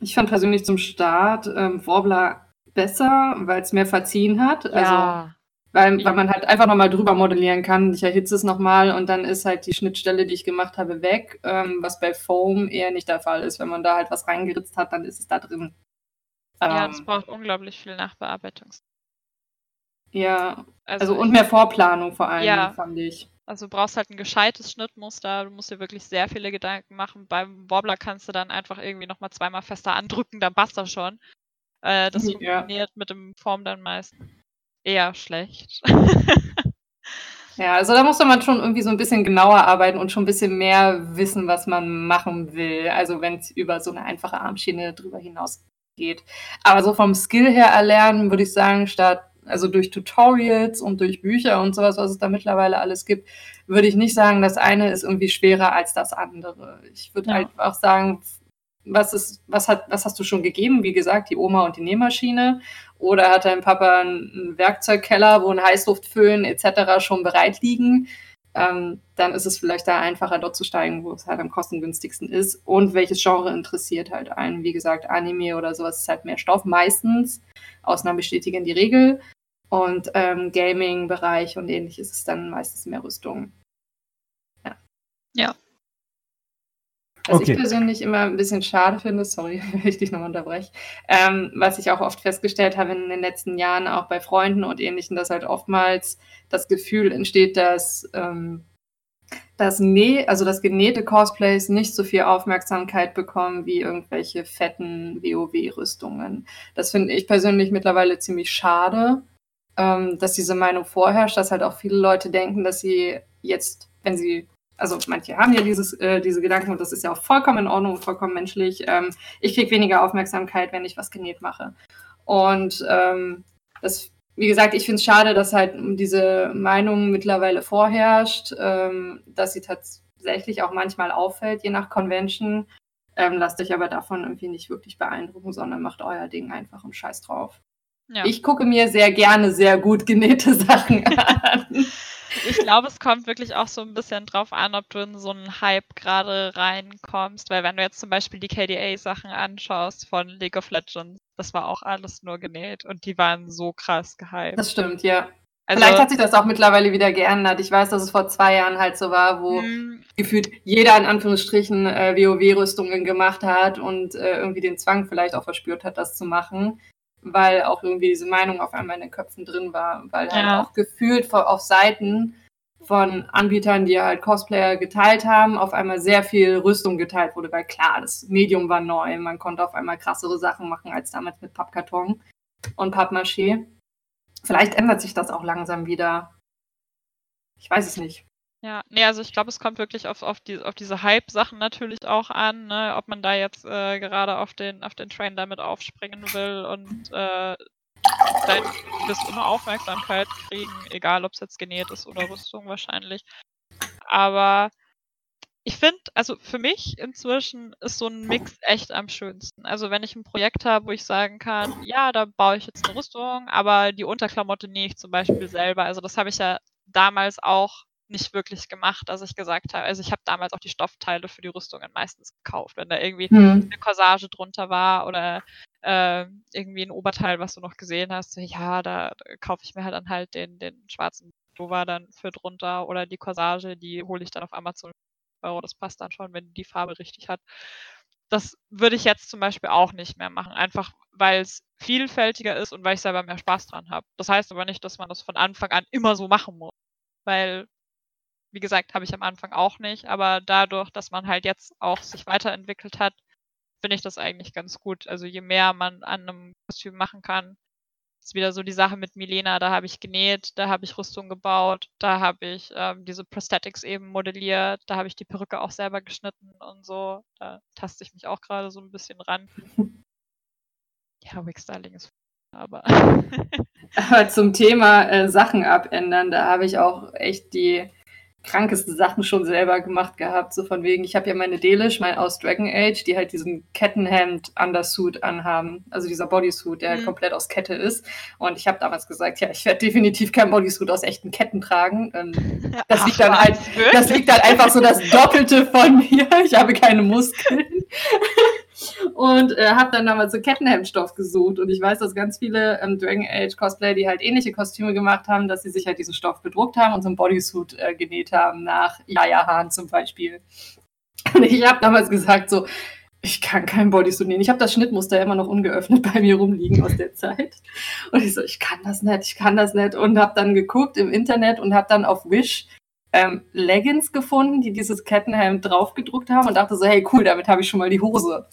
Ich fand persönlich zum Start ähm, Warbler besser, weil es mehr verziehen hat. Also, Ja. weil, weil man halt einfach nochmal drüber modellieren kann. Ich erhitze es nochmal und dann ist halt die Schnittstelle, die ich gemacht habe, weg. Ähm, was bei Foam eher nicht der Fall ist. Wenn man da halt was reingeritzt hat, dann ist es da drin. Ja, Ähm, das braucht unglaublich viel Nachbearbeitung. ja, Also, also und mehr Vorplanung vor allem, Ja. fand ich. Also du brauchst halt ein gescheites Schnittmuster, du musst dir wirklich sehr viele Gedanken machen. Beim Wobbler kannst du dann einfach irgendwie nochmal zweimal fester andrücken, dann passt das schon. Äh, das Ja. funktioniert mit dem Form dann meist eher schlecht. Ja, also da muss man schon irgendwie so ein bisschen genauer arbeiten und schon ein bisschen mehr wissen, was man machen will. Also wenn es über so eine einfache Armschiene drüber hinaus geht. Aber so vom Skill her erlernen, würde ich sagen, statt, also durch Tutorials und durch Bücher und sowas, was es da mittlerweile alles gibt, würde ich nicht sagen, das eine ist irgendwie schwerer als das andere. Ich würde Ja. halt auch sagen, was ist, was hat, was hast du schon gegeben? Wie gesagt, die Oma und die Nähmaschine. Oder hat dein Papa einen Werkzeugkeller, wo ein Heißluftföhn etc. schon bereit liegen? Ähm, dann ist es vielleicht da einfacher, dort zu steigen, wo es halt am kostengünstigsten ist. Und welches Genre interessiert halt einen? Wie gesagt, Anime oder sowas ist halt mehr Stoff meistens. Ausnahmen bestätigen die Regel. Und ähm, Gaming-Bereich und ähnliches ist dann meistens mehr Rüstung. Ja. Ja. Was Okay. ich persönlich immer ein bisschen schade finde, sorry, wenn ich dich nochmal unterbreche, ähm, was ich auch oft festgestellt habe in den letzten Jahren, auch bei Freunden und Ähnlichem, dass halt oftmals das Gefühl entsteht, dass ähm, das Näh, also das genähte Cosplays nicht so viel Aufmerksamkeit bekommen wie irgendwelche fetten WoW-Rüstungen. Das finde ich persönlich mittlerweile ziemlich schade, ähm, dass diese Meinung vorherrscht, dass halt auch viele Leute denken, dass sie jetzt, wenn sie also manche haben ja dieses, äh, diese Gedanken und das ist ja auch vollkommen in Ordnung, vollkommen menschlich. Ähm, ich kriege weniger Aufmerksamkeit, wenn ich was genäht mache. Und ähm, das, wie gesagt, ich finde es schade, dass halt diese Meinung mittlerweile vorherrscht, ähm, dass sie tatsächlich auch manchmal auffällt, je nach Convention. Ähm, lasst euch aber davon irgendwie nicht wirklich beeindrucken, sondern macht euer Ding einfach und scheiß drauf. Ja. Ich gucke mir sehr gerne sehr gut genähte Sachen an. Ich glaube, es kommt wirklich auch so ein bisschen drauf an, ob du in so einen Hype gerade reinkommst, weil wenn du jetzt zum Beispiel die KDA-Sachen anschaust von League of Legends, das war auch alles nur genäht und die waren so krass gehypt. Das stimmt, ja. Also, Vielleicht hat sich das auch mittlerweile wieder geändert. Ich weiß, dass es vor zwei Jahren halt so war, wo hm, gefühlt jeder in Anführungsstrichen äh, WoW-Rüstungen gemacht hat und äh, irgendwie den Zwang vielleicht auch verspürt hat, das zu machen, weil auch irgendwie diese Meinung auf einmal in den Köpfen drin war, weil halt Ja. auch gefühlt auf Seiten von Anbietern, die halt Cosplayer geteilt haben, auf einmal sehr viel Rüstung geteilt wurde, weil klar, das Medium war neu, man konnte auf einmal krassere Sachen machen als damals mit Pappkarton und Pappmaché. Vielleicht ändert sich das auch langsam wieder. Ich weiß es nicht. Ja, nee, also ich glaube, es kommt wirklich auf, auf, die, auf diese Hype-Sachen natürlich auch an, ne? ob man da jetzt äh, gerade auf den, auf den Train damit aufspringen will und äh, dann wirst immer Aufmerksamkeit kriegen, egal ob es jetzt genäht ist oder Rüstung wahrscheinlich. Aber ich finde, also für mich inzwischen ist so ein Mix echt am schönsten. Also wenn ich ein Projekt habe, wo ich sagen kann, ja, da baue ich jetzt eine Rüstung, aber die Unterklamotte nähe ich zum Beispiel selber. Also das habe ich ja damals auch nicht wirklich gemacht, dass ich gesagt habe, also ich habe damals auch die Stoffteile für die Rüstungen meistens gekauft, wenn da irgendwie Hm. eine Corsage drunter war oder äh, irgendwie ein Oberteil, was du noch gesehen hast, so, ja, da, da kaufe ich mir halt dann halt den, den schwarzen Pullover dann für drunter oder die Corsage, die hole ich dann auf Amazon Euro, das passt dann schon, wenn die Farbe richtig hat. Das würde ich jetzt zum Beispiel auch nicht mehr machen, einfach weil es vielfältiger ist und weil ich selber mehr Spaß dran habe. Das heißt aber nicht, dass man das von Anfang an immer so machen muss, weil wie gesagt, habe ich am Anfang auch nicht, aber dadurch, dass man halt jetzt auch sich weiterentwickelt hat, finde ich das eigentlich ganz gut. Also je mehr man an einem Kostüm machen kann, ist wieder so die Sache mit Milena, da habe ich genäht, da habe ich Rüstung gebaut, da habe ich ähm, diese Prosthetics eben modelliert, da habe ich die Perücke auch selber geschnitten und so. Da taste ich mich auch gerade so ein bisschen ran. Ja, Wigstyling ist aber. Aber zum Thema äh, Sachen abändern, da habe ich auch echt die krankesten Sachen schon selber gemacht gehabt. So von wegen, ich habe ja meine Delish, mein aus Dragon Age, die halt diesen Kettenhemd-Undersuit anhaben. Also dieser Bodysuit, der Mhm. komplett aus Kette ist. Und ich habe damals gesagt, ja, ich werde definitiv kein Bodysuit aus echten Ketten tragen. Ähm, Das liegt dann halt- das liegt halt einfach so das Doppelte von mir. Ich habe keine Muskeln. Und äh, habe dann damals so Kettenhemdstoff gesucht. Und ich weiß, dass ganz viele ähm, Dragon Age Cosplayer, die halt ähnliche Kostüme gemacht haben, dass sie sich halt diesen Stoff bedruckt haben und so einen Bodysuit äh, genäht haben, nach Yaya Hahn zum Beispiel. Und ich habe damals gesagt, so, ich kann kein Bodysuit nähen. Ich habe das Schnittmuster immer noch ungeöffnet bei mir rumliegen aus der Zeit. Und ich so, ich kann das nicht, ich kann das nicht. Und habe dann geguckt im Internet und habe dann auf Wish ähm, Leggings gefunden, die dieses Kettenhemd draufgedruckt haben und dachte so, hey cool, damit habe ich schon mal die Hose.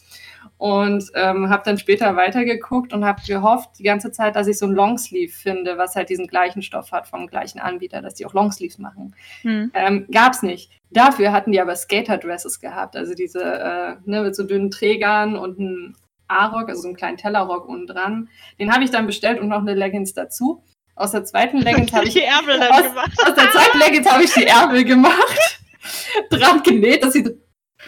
Und ähm, habe dann später weitergeguckt und habe gehofft die ganze Zeit, dass ich so ein Longsleeve finde, was halt diesen gleichen Stoff hat vom gleichen Anbieter, dass die auch Longsleeves machen. Hm. Ähm, gab's nicht. Dafür hatten die aber Skater-Dresses gehabt, also diese äh, ne, mit so dünnen Trägern und einem A-Rock, also so einen kleinen Tellerrock unten dran. Den habe ich dann bestellt und noch eine Leggings dazu. Aus der zweiten Leggings habe ich die Ärmel dann aus, gemacht. aus der zweiten Leggings habe ich die Ärmel gemacht, dran genäht. Das sieht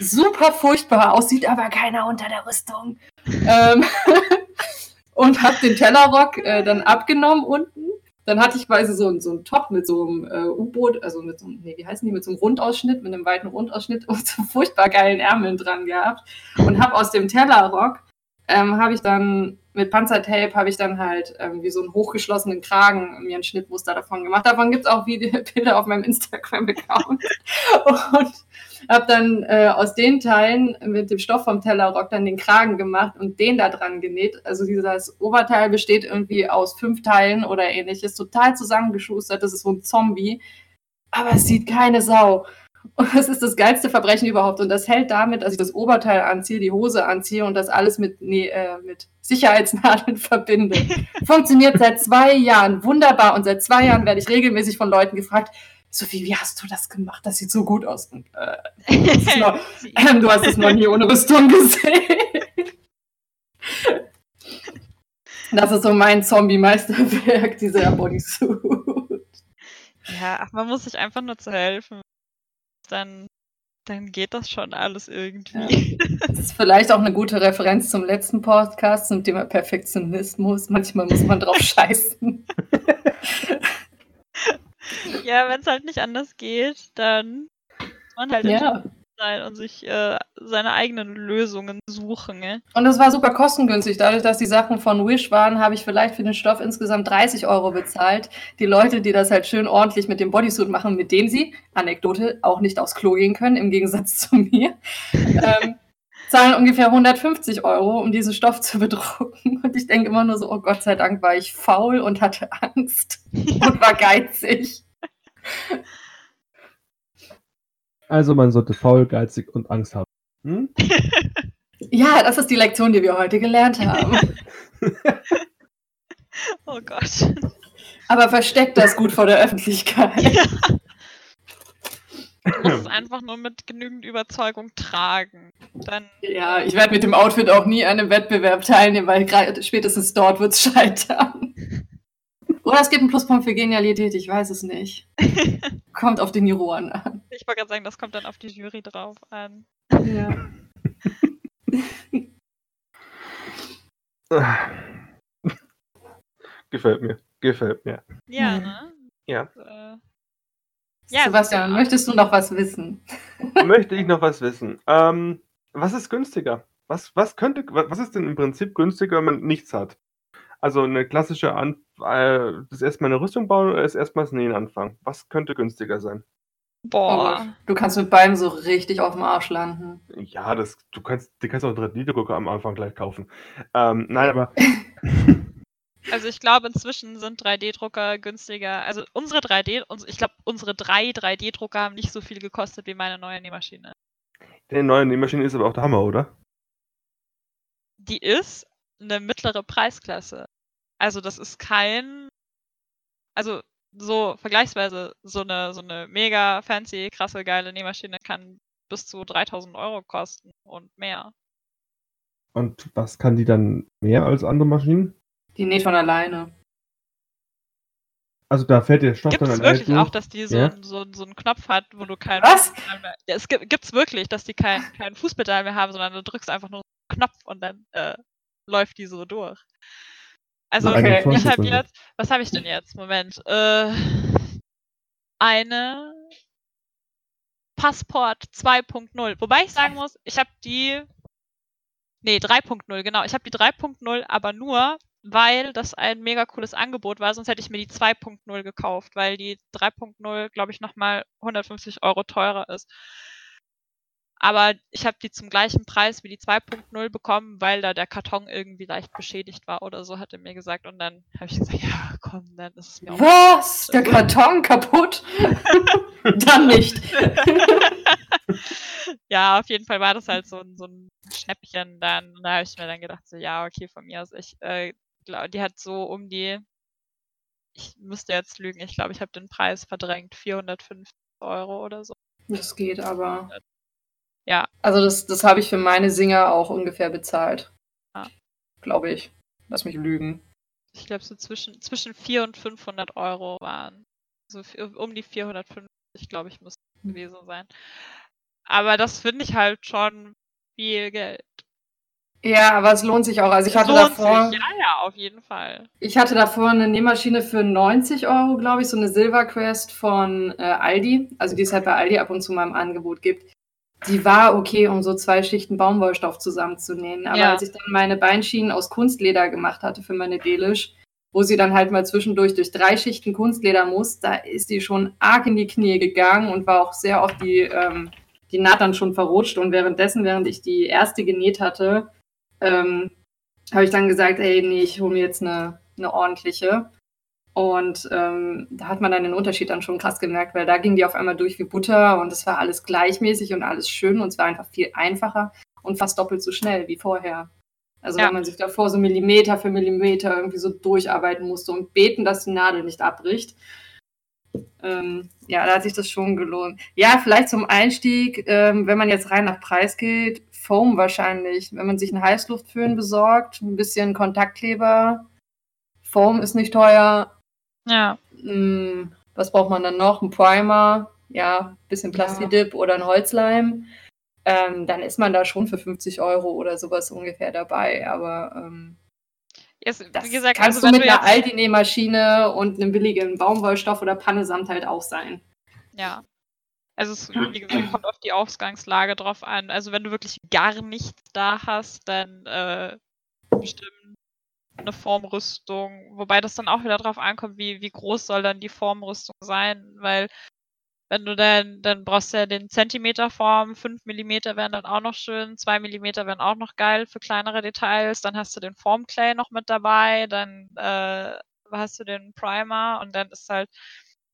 super furchtbar aus, sieht aber keiner unter der Rüstung. Ähm, und habe den Tellerrock äh, dann abgenommen unten. Dann hatte ich quasi so, so einen Top mit so einem äh, U-Boot, also mit so einem, nee, wie heißen die, mit so einem Rundausschnitt, mit einem weiten Rundausschnitt und so furchtbar geilen Ärmeln dran gehabt. Und habe aus dem Tellerrock, ähm, habe ich dann mit Panzertape habe ich dann halt ähm, wie so einen hochgeschlossenen Kragen mir ein Schnittmuster davon gemacht. Davon gibt es auch Video Bilder auf meinem Instagram-Account. Und habe dann äh, aus den Teilen mit dem Stoff vom Tellerrock dann den Kragen gemacht und den da dran genäht. Also dieses Oberteil besteht irgendwie aus fünf Teilen oder ähnliches, total zusammengeschustert. Das ist so ein Zombie. Aber es sieht keine Sau. Und das ist das geilste Verbrechen überhaupt. Und das hält damit, dass ich das Oberteil anziehe, die Hose anziehe und das alles mit, nee, äh, mit Sicherheitsnadeln verbinde. Funktioniert seit zwei Jahren wunderbar. Und seit zwei Jahren werde ich regelmäßig von Leuten gefragt, Sophie, wie hast du das gemacht? Das sieht so gut aus. Und, äh, noch- ähm, du hast es noch nie ohne Rüstung gesehen. Das ist so mein Zombie-Meisterwerk, dieser Bodysuit. Ja, ach, man muss sich einfach nur zu helfen. Dann, dann geht das schon alles irgendwie. Das ist vielleicht auch eine gute Referenz zum letzten Podcast zum Thema Perfektionismus. Manchmal muss man drauf scheißen. Ja, wenn es halt nicht anders geht, dann muss man halt Ja. Sein und sich äh, seine eigenen Lösungen suchen. Ne? Und es war super kostengünstig. Dadurch, dass die Sachen von Wish waren, habe ich vielleicht für den Stoff insgesamt 30 Euro bezahlt. Die Leute, die das halt schön ordentlich mit dem Bodysuit machen, mit dem sie, Anekdote, auch nicht aufs Klo gehen können, im Gegensatz zu mir, ähm, zahlen ungefähr 150 Euro, um diesen Stoff zu bedrucken. Und ich denke immer nur so, oh Gott sei Dank war ich faul und hatte Angst und war geizig. Also man sollte faul, geizig und Angst haben. Hm? Ja, das ist die Lektion, die wir heute gelernt haben. Oh Gott. Aber versteckt das gut vor der Öffentlichkeit. Du musst es einfach nur mit genügend Überzeugung tragen. Dann Ja, ich werde mit dem Outfit auch nie an einem Wettbewerb teilnehmen, weil gerade spätestens dort wird es scheitern. Oder es gibt einen Pluspunkt für Genialität, ich weiß es nicht. Kommt auf den Juroren an. Ich wollte gerade sagen, das kommt dann auf die Jury drauf an. Ja. Gefällt mir. Gefällt mir. Ja, ne? Ja. Äh, Ja, Sebastian, ja. möchtest du noch was wissen? Möchte ich noch was wissen? Ähm, was ist günstiger? Was, was könnte, wa- was ist denn im Prinzip günstiger, wenn man nichts hat? Also eine klassische An äh, das erstmal eine Rüstung bauen oder ist erstmal das Nähen anfangen? Was könnte günstiger sein? boah. Du kannst mit beidem so richtig auf dem Arsch landen. Ja, das, du kannst, die kannst auch 3D-Drucker am Anfang gleich kaufen. Ähm, nein, aber Also ich glaube, inzwischen sind 3D-Drucker günstiger. Also unsere 3D, uns- ich glaube, unsere drei 3D-Drucker haben nicht so viel gekostet wie meine neue Nähmaschine. die neue Nähmaschine ist aber auch der Hammer, oder? Die ist eine mittlere Preisklasse. Also das ist kein, also so vergleichsweise so eine so eine mega fancy, krasse, geile Nähmaschine kann bis zu 3000 Euro kosten und mehr. Und was kann die dann mehr als andere Maschinen? Die näht von alleine. Also da fällt der Stoff Gibt dann es alleine wirklich auch, dass die so, Ja. ein- so, so einen Knopf hat, wo du kein Was? Fußpedal mehr. Ja, es gibt gibt's wirklich, dass die kein, kein Fußpedal mehr haben, sondern du drückst einfach nur einen Knopf und dann äh, läuft die so durch. Also Okay. ich habe jetzt, was habe ich denn jetzt? Moment. Äh, eine Passport 2.0. Wobei ich sagen muss, ich habe die. Nee, 3.0, genau. Ich habe die 3.0, aber nur, weil das ein mega cooles Angebot war, sonst hätte ich mir die 2.0 gekauft, weil die 3.0, glaube ich, nochmal 150 Euro teurer ist. Aber ich habe die zum gleichen Preis wie die 2.0 bekommen, weil da der Karton irgendwie leicht beschädigt war oder so, hat er mir gesagt. Und dann habe ich gesagt, ja, komm, dann ist es mir auch. Was? Der Karton kaputt? Dann nicht. ja, auf jeden Fall war das halt so ein, so ein Schnäppchen dann. Und da habe ich mir dann gedacht, so, ja, okay, von mir aus, ich äh, glaube, die hat so um die, ich müsste jetzt lügen, ich glaube, ich habe den Preis verdrängt, 450 Euro oder so. Das geht aber. Ja. Also das, das habe ich für meine Singer auch ungefähr bezahlt. Ja. Glaube ich. Lass mich lügen. Ich glaube, so zwischen, zwischen 400 und 500 Euro waren. So um die 450, glaube ich, müsste es Hm. gewesen sein. Aber das finde ich halt schon viel Geld. Ja, aber es lohnt sich auch. Also ich hatte lohnt davor, sich. Ja, ja, auf jeden Fall. ich hatte davor eine Nähmaschine für 90 Euro, glaube ich, so eine Silver Quest von äh, Aldi, also die es halt bei Aldi ab und zu mal im Angebot gibt. Die war okay, um so zwei Schichten Baumwollstoff zusammenzunähen. Aber Ja. als ich dann meine Beinschienen aus Kunstleder gemacht hatte für meine Delish, wo sie dann halt mal zwischendurch durch drei Schichten Kunstleder muss, da ist die schon arg in die Knie gegangen und war auch sehr oft die, ähm, die Naht dann schon verrutscht. Und währenddessen, während ich die erste genäht hatte, ähm, habe ich dann gesagt, ey, nee, ich hole mir jetzt eine, eine ordentliche. Und ähm, da hat man dann den Unterschied dann schon krass gemerkt, weil da ging die auf einmal durch wie Butter und es war alles gleichmäßig und alles schön und es war einfach viel einfacher und fast doppelt so schnell wie vorher. Also Ja. wenn man sich davor so Millimeter für Millimeter irgendwie so durcharbeiten musste und beten, dass die Nadel nicht abbricht. Ähm, ja, da hat sich das schon gelohnt. Ja, vielleicht zum Einstieg, ähm, wenn man jetzt rein nach Preis geht, Foam wahrscheinlich. Wenn man sich einen Heißluftföhn besorgt, ein bisschen Kontaktkleber. Foam ist nicht teuer. Ja. Hm, was braucht man dann noch? Ein Primer, ja, ein bisschen Ja. Plastidip oder ein Holzleim. Ähm, dann ist man da schon für 50 Euro oder sowas ungefähr dabei. Aber ähm, Jetzt, das wie gesagt, kannst also du mit du einer Aldi-Nähmaschine und einem billigen Baumwollstoff oder Pannesamt halt auch sein. Ja. Also es, wie gesagt, kommt auf die Ausgangslage drauf an. Also wenn du wirklich gar nichts da hast, dann äh, bestimmt eine Formrüstung. Wobei das dann auch wieder drauf ankommt, wie, wie groß soll dann die Formrüstung sein, weil wenn du dann, dann brauchst du ja den Zentimeterform, 5 mm wären dann auch noch schön, 2 mm wären auch noch geil für kleinere Details, dann hast du den Formclay noch mit dabei, dann äh, hast du den Primer und dann ist halt,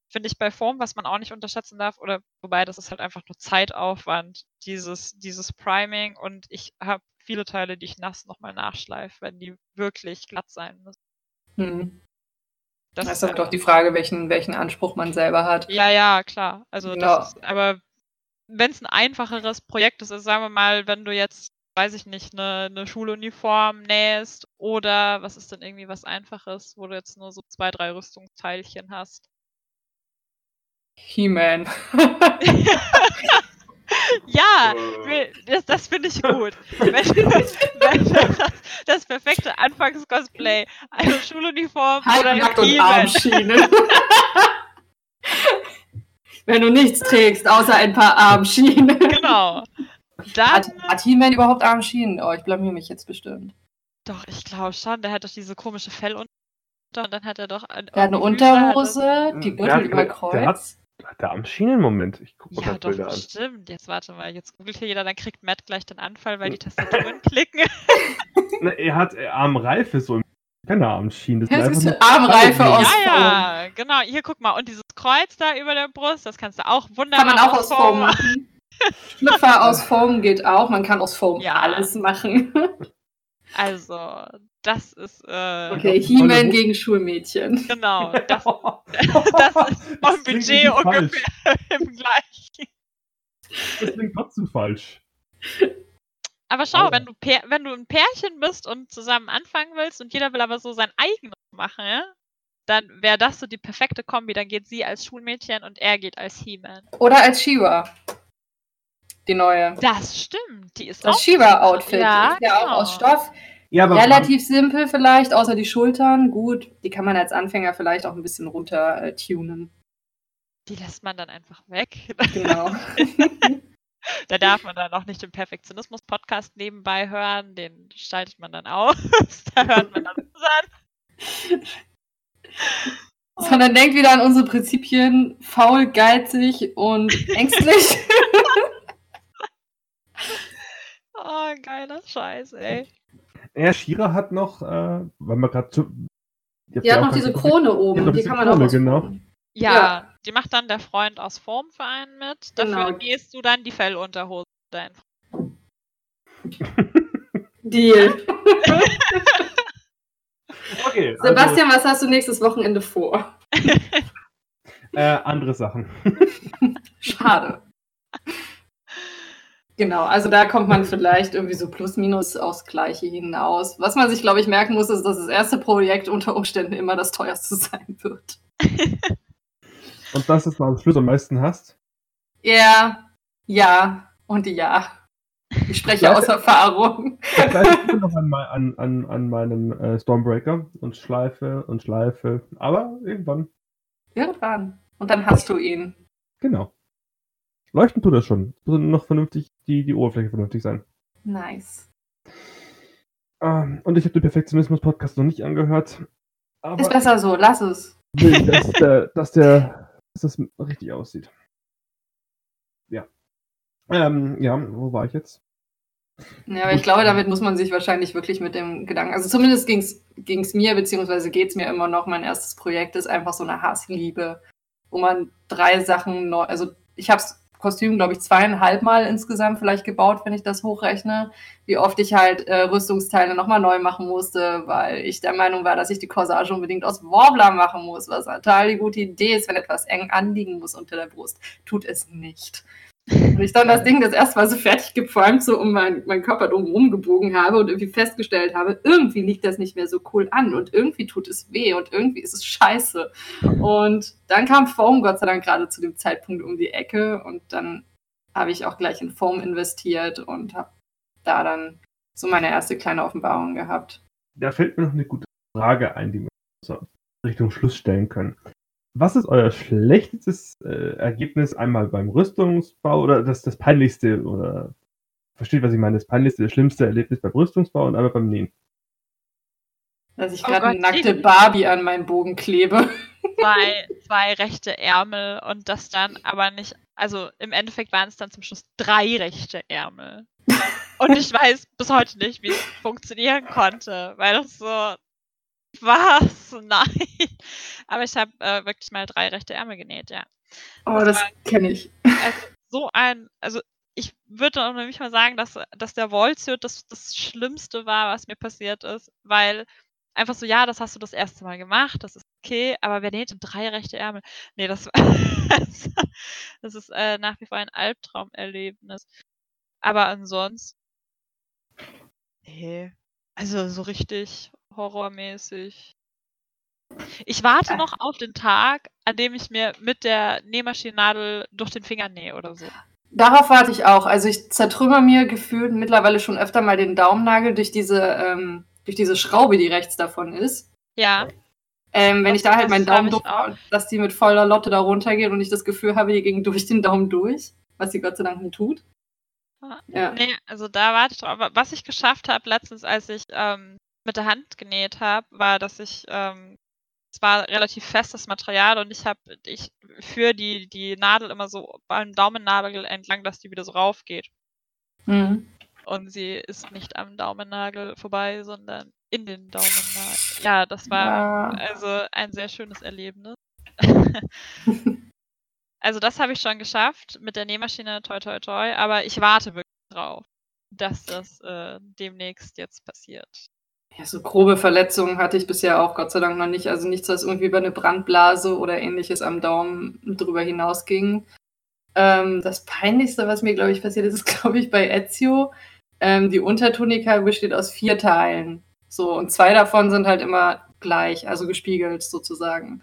finde ich bei Form, was man auch nicht unterschätzen darf, oder wobei das ist halt einfach nur Zeitaufwand, dieses, dieses Priming und ich habe viele Teile, die ich nass nochmal nachschleife, wenn die wirklich glatt sein müssen. Hm. Das Das ist ist aber halt- doch die Frage, welchen, welchen Anspruch man selber hat. Ja, ja, klar. Also das ist, aber wenn es ein einfacheres Projekt ist, also sagen wir mal, wenn du jetzt, weiß ich nicht, eine, eine Schuluniform nähst oder was ist denn irgendwie was Einfaches, wo du jetzt nur so zwei, drei Rüstungsteilchen hast. He-Man. ja, Äh. das, das finde ich gut. wenn, wenn das, das perfekte Anfangs-Cosplay, eine Schuluniform oder ein Halbnackt und He-Man. Armschienen. Wenn du nichts trägst, außer ein paar Armschienen. Genau. Dann, Hat, hat He-Man überhaupt Armschienen? Oh, ich blamier mich jetzt bestimmt. doch, ich glaube schon, der hat doch diese komische Fell unter und dann hat er doch ein, Der hat eine er- Unterhose, die Gürtel hat- über der hat-. Hat der Armschienen? Moment, ich gucke mal Ja, doch, Bilder an. bestimmt. Jetzt warte mal, jetzt googelt hier jeder, dann kriegt Matt gleich den Anfall, weil die Tastaturen klicken. Na, er hat äh, Armreife so im keine Armschienen. Das, Das ist nur Armreife aus ja, ja, genau. Hier, guck mal. Und dieses Kreuz da über der Brust, das kannst du auch wunderbar Kann man auch aus Foam machen. Schlüpfer aus Foam geht auch. Man kann aus Foam Ja. alles machen. Also, das ist, äh, Okay, He-Man gegen Schulmädchen. genau. Das, das das ist vom Budget ungefähr im gleichen. Das klingt trotzdem falsch. Aber schau, Aber- wenn du, wenn du ein Pärchen bist und zusammen anfangen willst und jeder will aber so sein eigenes machen, ja? dann wäre das so die perfekte Kombi. Dann geht sie als Schulmädchen und er geht als He-Man. Oder als Shiva. Die neue. Das stimmt, die ist Das auch Shiva-Outfit Ja, ist ja genau. auch aus Stoff. Ja, aber Relativ simpel vielleicht, außer die Schultern. Gut, die kann man als Anfänger vielleicht auch ein bisschen runter äh, tunen. Die lässt man dann einfach weg. Genau. da darf man dann auch nicht den Perfektionismus-Podcast nebenbei hören. Den schaltet man dann aus. da hört man dann uns an. Sondern denkt wieder an unsere Prinzipien. Faul, geizig und ängstlich. Oh, geiler Scheiß, ey. Ja, Shira hat noch, äh, weil man gerade zu. Die hat noch diese Krone oben. Die kann man Krone, auch genau. Ja, Ja. die macht dann der Freund aus Formverein mit. Dafür Genau. gehst du dann die Fellunterhose dein. Deal. Okay, also, Sebastian, was hast du nächstes Wochenende vor? äh, andere Sachen. Schade. Genau, also da kommt man vielleicht irgendwie so plus-minus aufs Gleiche hinaus. Was man sich, glaube ich, merken muss, ist, dass das erste Projekt unter Umständen immer das teuerste sein wird. Und das ist, was du am Schluss am meisten hast. Ja, ja und ja. Ich spreche aus Erfahrung. Ich immer noch an, an, an, an meinem äh, Stormbreaker und schleife und schleife. Aber irgendwann, Irgendwann. Und dann hast du ihn. genau. Leuchten tut das schon. Muss noch vernünftig, die, die Oberfläche vernünftig sein. Nice. Ähm, und ich habe den Perfektionismus-Podcast noch nicht angehört. Ist besser so, lass es. will, dass, der, dass, der, dass das richtig aussieht. Ja. Ähm, ja, wo war ich jetzt? Ja, aber ich glaube, damit muss man sich wahrscheinlich wirklich mit dem Gedanken, also zumindest ging es mir, beziehungsweise geht es mir immer noch, mein erstes Projekt ist einfach so eine Hassliebe, wo man drei Sachen neu, also ich habe das Kostüm, glaube ich, zweieinhalb Mal insgesamt vielleicht gebaut, wenn ich das hochrechne, wie oft ich halt äh, Rüstungsteile nochmal neu machen musste, weil ich der Meinung war, dass ich die Corsage unbedingt aus Warbler machen muss, was total die gute Idee ist, wenn etwas eng anliegen muss unter der Brust. Tut es nicht. Und ich dann das Ding das erste Mal so fertig geformt, so um meinen mein Körper drumherum gebogen habe und irgendwie festgestellt habe, irgendwie liegt das nicht mehr so cool an und irgendwie tut es weh und irgendwie ist es scheiße. Und dann kam Foam Gott sei Dank gerade zu dem Zeitpunkt um die Ecke und dann habe ich auch gleich in Foam investiert und habe da dann so meine erste kleine Offenbarung gehabt. Da fällt mir noch eine gute Frage ein, die wir Richtung Schluss stellen können. Was ist euer schlechtestes äh, Ergebnis einmal beim Rüstungsbau oder das, das peinlichste oder versteht, was ich meine, das peinlichste, das schlimmste Erlebnis beim Rüstungsbau und einmal beim Nähen? Dass ich Oh gerade Gott, eine nackte. Barbie an meinen Bogen klebe. Zwei, zwei rechte Ärmel und das dann aber nicht, also im Endeffekt waren es dann zum Schluss drei rechte Ärmel. Und ich weiß bis heute nicht, wie es funktionieren konnte, weil das so, was? Nein. Aber ich habe äh, wirklich mal drei rechte Ärmel genäht, ja. Oh, das kenne ich. also so ein, also ich würde auch nicht mal sagen, dass, dass der Wallsuit das, das Schlimmste war, was mir passiert ist, weil einfach so, ja, das hast du das erste Mal gemacht, das ist okay, aber wer näht denn drei rechte Ärmel? Nee, das war, das ist äh, nach wie vor ein Albtraumerlebnis. Aber ansonsten, nee, also so richtig horrormäßig. Ich warte noch auf den Tag, an dem ich mir mit der Nähmaschinennadel durch den Finger nähe oder so. Darauf warte ich auch. Also ich zertrümmer mir gefühlt mittlerweile schon öfter mal den Daumennagel durch diese, ähm, durch diese Schraube, die rechts davon ist. Ja, Ähm, wenn Das- ich da halt meinen Daumen habe, dass die mit voller Lotte da runtergeht und ich das Gefühl habe, die ging durch den Daumen durch, was sie Gott sei Dank nie tut. Ah, Ja. nee, also da warte ich drauf. Aber was ich geschafft habe letztens, als ich ähm, mit der Hand genäht habe, war, dass ich, ähm, es war relativ festes Material und ich habe, ich führe die, die Nadel immer so beim Daumennagel entlang, dass die wieder so raufgeht. Mhm. Und sie ist nicht am Daumennagel vorbei, sondern in den Daumennagel. Ja, das war Ja. also ein sehr schönes Erlebnis. also das habe ich schon geschafft mit der Nähmaschine, toi toi toi, aber ich warte wirklich drauf, dass das äh, demnächst jetzt passiert. Ja, so grobe Verletzungen hatte ich bisher auch Gott sei Dank noch nicht. Also nichts, was irgendwie über eine Brandblase oder ähnliches am Daumen drüber hinausging. Ähm, das Peinlichste, was mir, glaube ich, passiert ist, ist, glaube ich, bei Ezio. ähm, die Untertunika besteht aus vier Teilen. So, und zwei davon sind halt immer gleich, also gespiegelt sozusagen.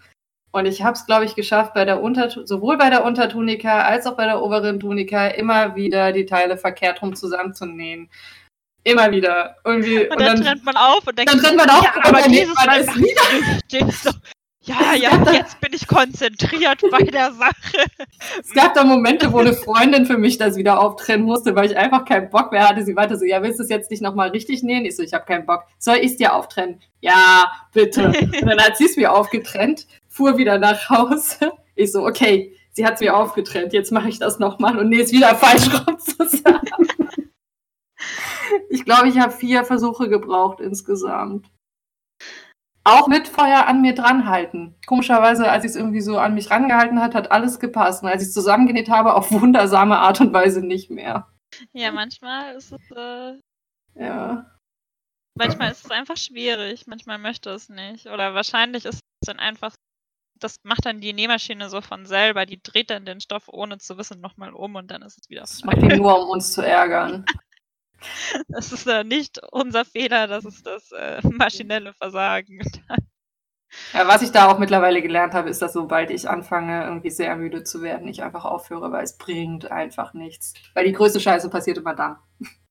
Und ich habe es, glaube ich, geschafft, bei der sowohl bei der Untertunika als auch bei der oberen Tunika immer wieder die Teile verkehrt rum zusammenzunähen. Immer wieder. Irgendwie, und, und dann, dann, trennt man auf und denkt, dann trennt man auf, ja, aber dieses Mal ist wieder. So, ja, ja, jetzt bin ich konzentriert bei der Sache. Es gab da Momente, wo eine Freundin für mich das wieder auftrennen musste, weil ich einfach keinen Bock mehr hatte. Sie weiter so, ja, willst du es jetzt nicht nochmal richtig nähen? Ich so, ich habe keinen Bock. Soll ich es dir auftrennen? Ja, bitte. Und dann hat sie es mir aufgetrennt, fuhr wieder nach Hause. Ich so, okay, sie hat es mir aufgetrennt, jetzt mache ich das nochmal und nähe es wieder falsch rum zusammen. Ich glaube, ich habe vier Versuche gebraucht insgesamt auch mit Feuer an mir dranhalten. Komischerweise, als ich es irgendwie so an mich rangehalten hat, hat alles gepasst. Und als ich es zusammengenäht habe, auf wundersame Art und Weise nicht mehr. Ja, manchmal ist es. Äh, ja. Manchmal ist es einfach schwierig, manchmal möchte es nicht. Oder wahrscheinlich ist es dann einfach. Das macht dann die Nähmaschine so von selber. Die dreht dann den Stoff ohne zu wissen nochmal um und dann ist es wieder. Das macht die nur, um uns zu ärgern. Das ist äh, nicht unser Fehler, das ist das äh, maschinelle Versagen. Ja, was ich da auch mittlerweile gelernt habe, ist, dass sobald ich anfange, irgendwie sehr müde zu werden, ich einfach aufhöre, weil es bringt einfach nichts. Weil die größte Scheiße passiert immer dann.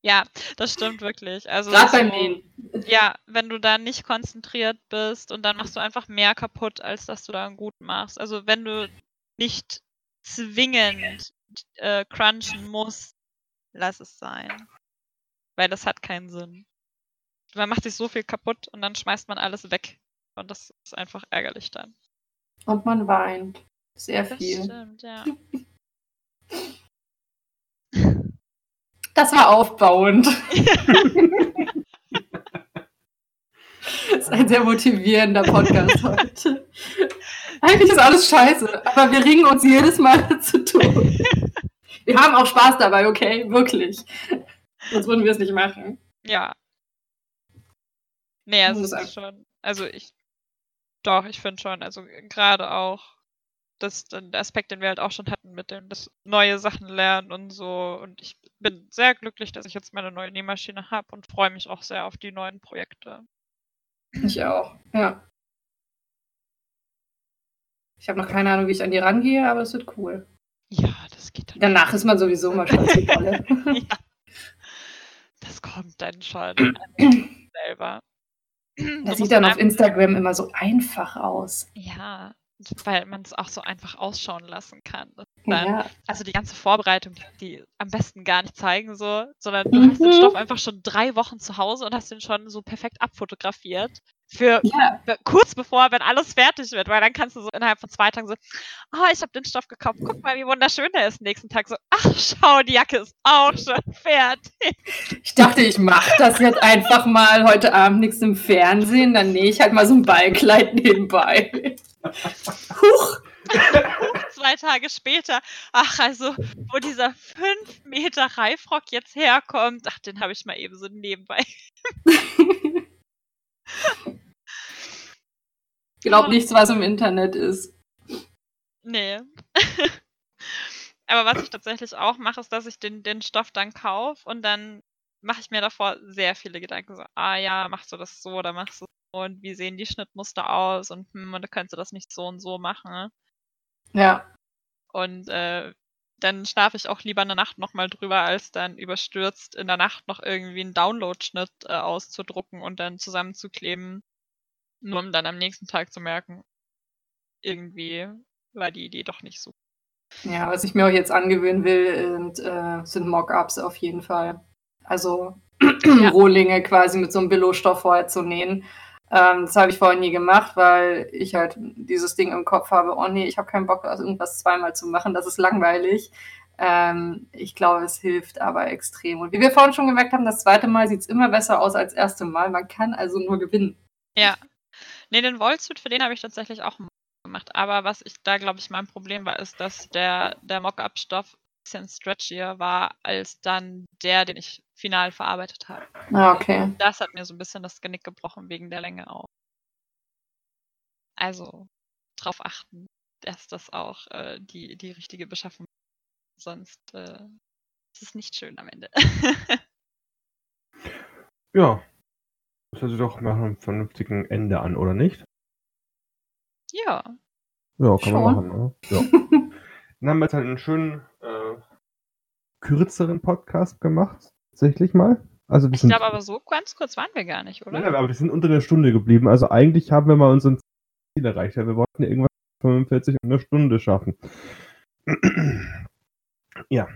Ja, das stimmt wirklich. Also Gerade beim Nähen. Ja, wenn du da nicht konzentriert bist und dann machst du einfach mehr kaputt, als dass du da gut machst. Also wenn du nicht zwingend äh, crunchen musst, lass es sein. Weil das hat keinen Sinn. Man macht sich so viel kaputt und dann schmeißt man alles weg. Und das ist einfach ärgerlich dann. Und man weint. Sehr viel. Das stimmt, ja. Das war aufbauend. das ist ein sehr motivierender Podcast heute. Eigentlich ist alles scheiße, aber wir ringen uns jedes Mal zu tun. Wir haben auch Spaß dabei, okay? Wirklich. Sonst würden wir es nicht machen. Ja. Nee, es ist schon. Also ich. Doch, ich finde schon. Also gerade auch das, der Aspekt, den wir halt auch schon hatten mit dem das neue Sachen lernen und so. Und ich bin sehr glücklich, dass ich jetzt meine neue Nähmaschine habe und freue mich auch sehr auf die neuen Projekte. Ich auch, ja. Ich habe noch keine Ahnung, wie ich an die rangehe, aber es wird cool. Ja, das geht dann. Danach ist man sowieso mal schon ja. Das kommt dann schon selber. Das sieht dann auf Instagram immer so einfach aus. Ja, weil man es auch so einfach ausschauen lassen kann. Dann, ja. Also die ganze Vorbereitung, die am besten gar nicht zeigen so, sondern du mhm. hast den mhm. Stoff einfach schon drei Wochen zu Hause und hast den schon so perfekt abfotografiert für ja. kurz bevor, wenn alles fertig wird, weil dann kannst du so innerhalb von zwei Tagen so, oh, ich habe den Stoff gekauft, guck mal, wie wunderschön der ist. Nächsten Tag so, ach, schau, die Jacke ist auch schon fertig. Ich dachte, ich mache das jetzt einfach mal heute Abend nichts im Fernsehen, dann nähe ich halt mal so ein Ballkleid nebenbei. Huch! Zwei Tage später, ach, also, wo dieser 5 Meter Reifrock jetzt herkommt, ach, den habe ich mal eben so nebenbei. Glaub nichts, was im Internet ist. Nee. Aber was ich tatsächlich auch mache, ist, dass ich den, den Stoff dann kaufe und dann mache ich mir davor sehr viele Gedanken. So, ah ja, machst du das so oder machst du so und wie sehen die Schnittmuster aus und hm, und da könntest du das nicht so und so machen. Ja. Und äh, dann schlafe ich auch lieber eine Nacht nochmal drüber, als dann überstürzt in der Nacht noch irgendwie einen Download-Schnitt äh, auszudrucken und dann zusammenzukleben, nur um dann am nächsten Tag zu merken, irgendwie war die Idee doch nicht so. Ja, was ich mir auch jetzt angewöhnen will, sind, äh, sind Mockups auf jeden Fall. Also ja. Rohlinge quasi mit so einem Billo-Stoff vorher zu nähen. Ähm, das habe ich vorher nie gemacht, weil ich halt dieses Ding im Kopf habe, oh nee, ich habe keinen Bock, irgendwas zweimal zu machen, das ist langweilig. Ähm, ich glaube, es hilft aber extrem. Und wie wir vorhin schon gemerkt haben, das zweite Mal sieht es immer besser aus als das erste Mal. Man kann also nur gewinnen. Ja. Nee, den Wollsuit, für den habe ich tatsächlich auch gemacht. Aber was ich da, glaube ich, mein Problem war, ist, dass der, der Mock-up-Stoff bisschen stretchier war als dann der, den ich final verarbeitet habe. Ah, okay. Das hat mir so ein bisschen das Genick gebrochen wegen der Länge auch. Also drauf achten, dass das auch äh, die, die richtige Beschaffung ist. Sonst äh, ist es nicht schön am Ende. Ja. Das hört sich doch nach einem vernünftigen Ende an, oder nicht? Ja. Ja, kann Schon. man machen. Ne? Ja. Dann haben wir jetzt halt einen schönen, äh, kürzeren Podcast gemacht. Tatsächlich mal. Also Ich glaube aber so ganz kurz waren wir gar nicht, oder? Nein, aber wir sind unter der Stunde geblieben. Also eigentlich haben wir mal unseren Ziel erreicht. Ja, wir wollten ja irgendwas 45 in einer Stunde schaffen. ja,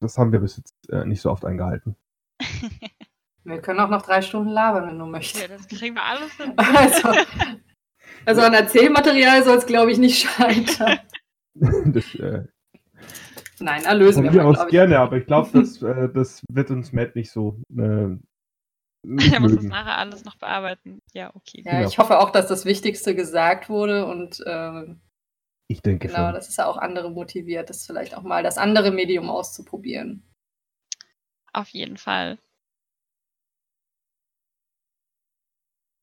das haben wir bis jetzt äh, nicht so oft eingehalten. Wir können auch noch drei Stunden labern, wenn du ja, möchtest. das kriegen wir alles hin. Also, also an Erzählmaterial soll es, glaube ich, nicht scheitern. das äh, Nein, erlösen von wir mal, aus ich. gerne, aber ich glaube, das, äh, das wird uns Matt nicht so äh, nicht Er muss es mögen. nachher alles noch bearbeiten. Ja, okay. Ja, Genau. ich hoffe auch, dass das Wichtigste gesagt wurde und ähm, Ich denke genau, schon. dass es ja auch andere motiviert, das vielleicht auch mal das andere Medium auszuprobieren. Auf jeden Fall.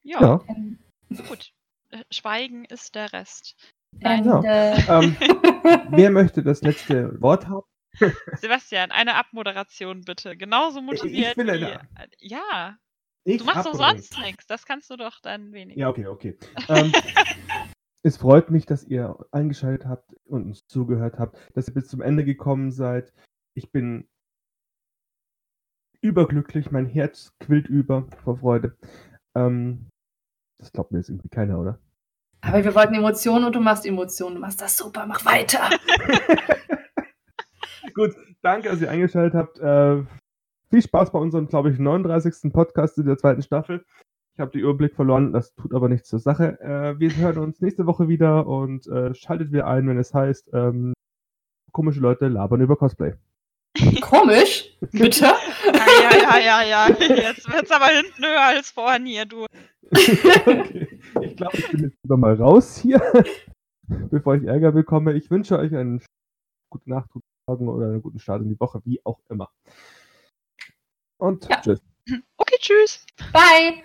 Ja, Ja. gut. Äh, Schweigen ist der Rest. Ende. Ähm, wer möchte das letzte Wort haben? Sebastian, eine Abmoderation bitte. Genauso motiviert will wie. eine- Ja, Ich du machst doch sonst nichts. Das kannst du doch dann wenig. Ja, okay, okay. Ähm, es freut mich, dass ihr eingeschaltet habt und uns zugehört habt, dass ihr bis zum Ende gekommen seid. Ich bin überglücklich, mein Herz quillt über vor Freude. Ähm, das glaubt mir jetzt irgendwie keiner, oder? Aber wir wollten Emotionen und du machst Emotionen. Du machst das super, mach weiter. Gut, danke, dass ihr eingeschaltet habt. Äh, viel Spaß bei unserem, glaube ich, 39. Podcast in der zweiten Staffel. Ich habe den Überblick verloren, das tut aber nichts zur Sache. Äh, wir hören uns nächste Woche wieder und äh, schaltet wieder ein, wenn es heißt, ähm, komische Leute labern über Cosplay. Komisch, bitte. Ja, ja, ja, ja, ja. Jetzt wird's aber hinten höher als vorhin hier, du. okay. Ich glaube, ich bin jetzt lieber mal raus hier, bevor ich Ärger bekomme. Ich wünsche euch einen guten Nacht, guten Morgen oder einen guten Start in die Woche, wie auch immer. Und Ja. tschüss. Okay, tschüss. Bye.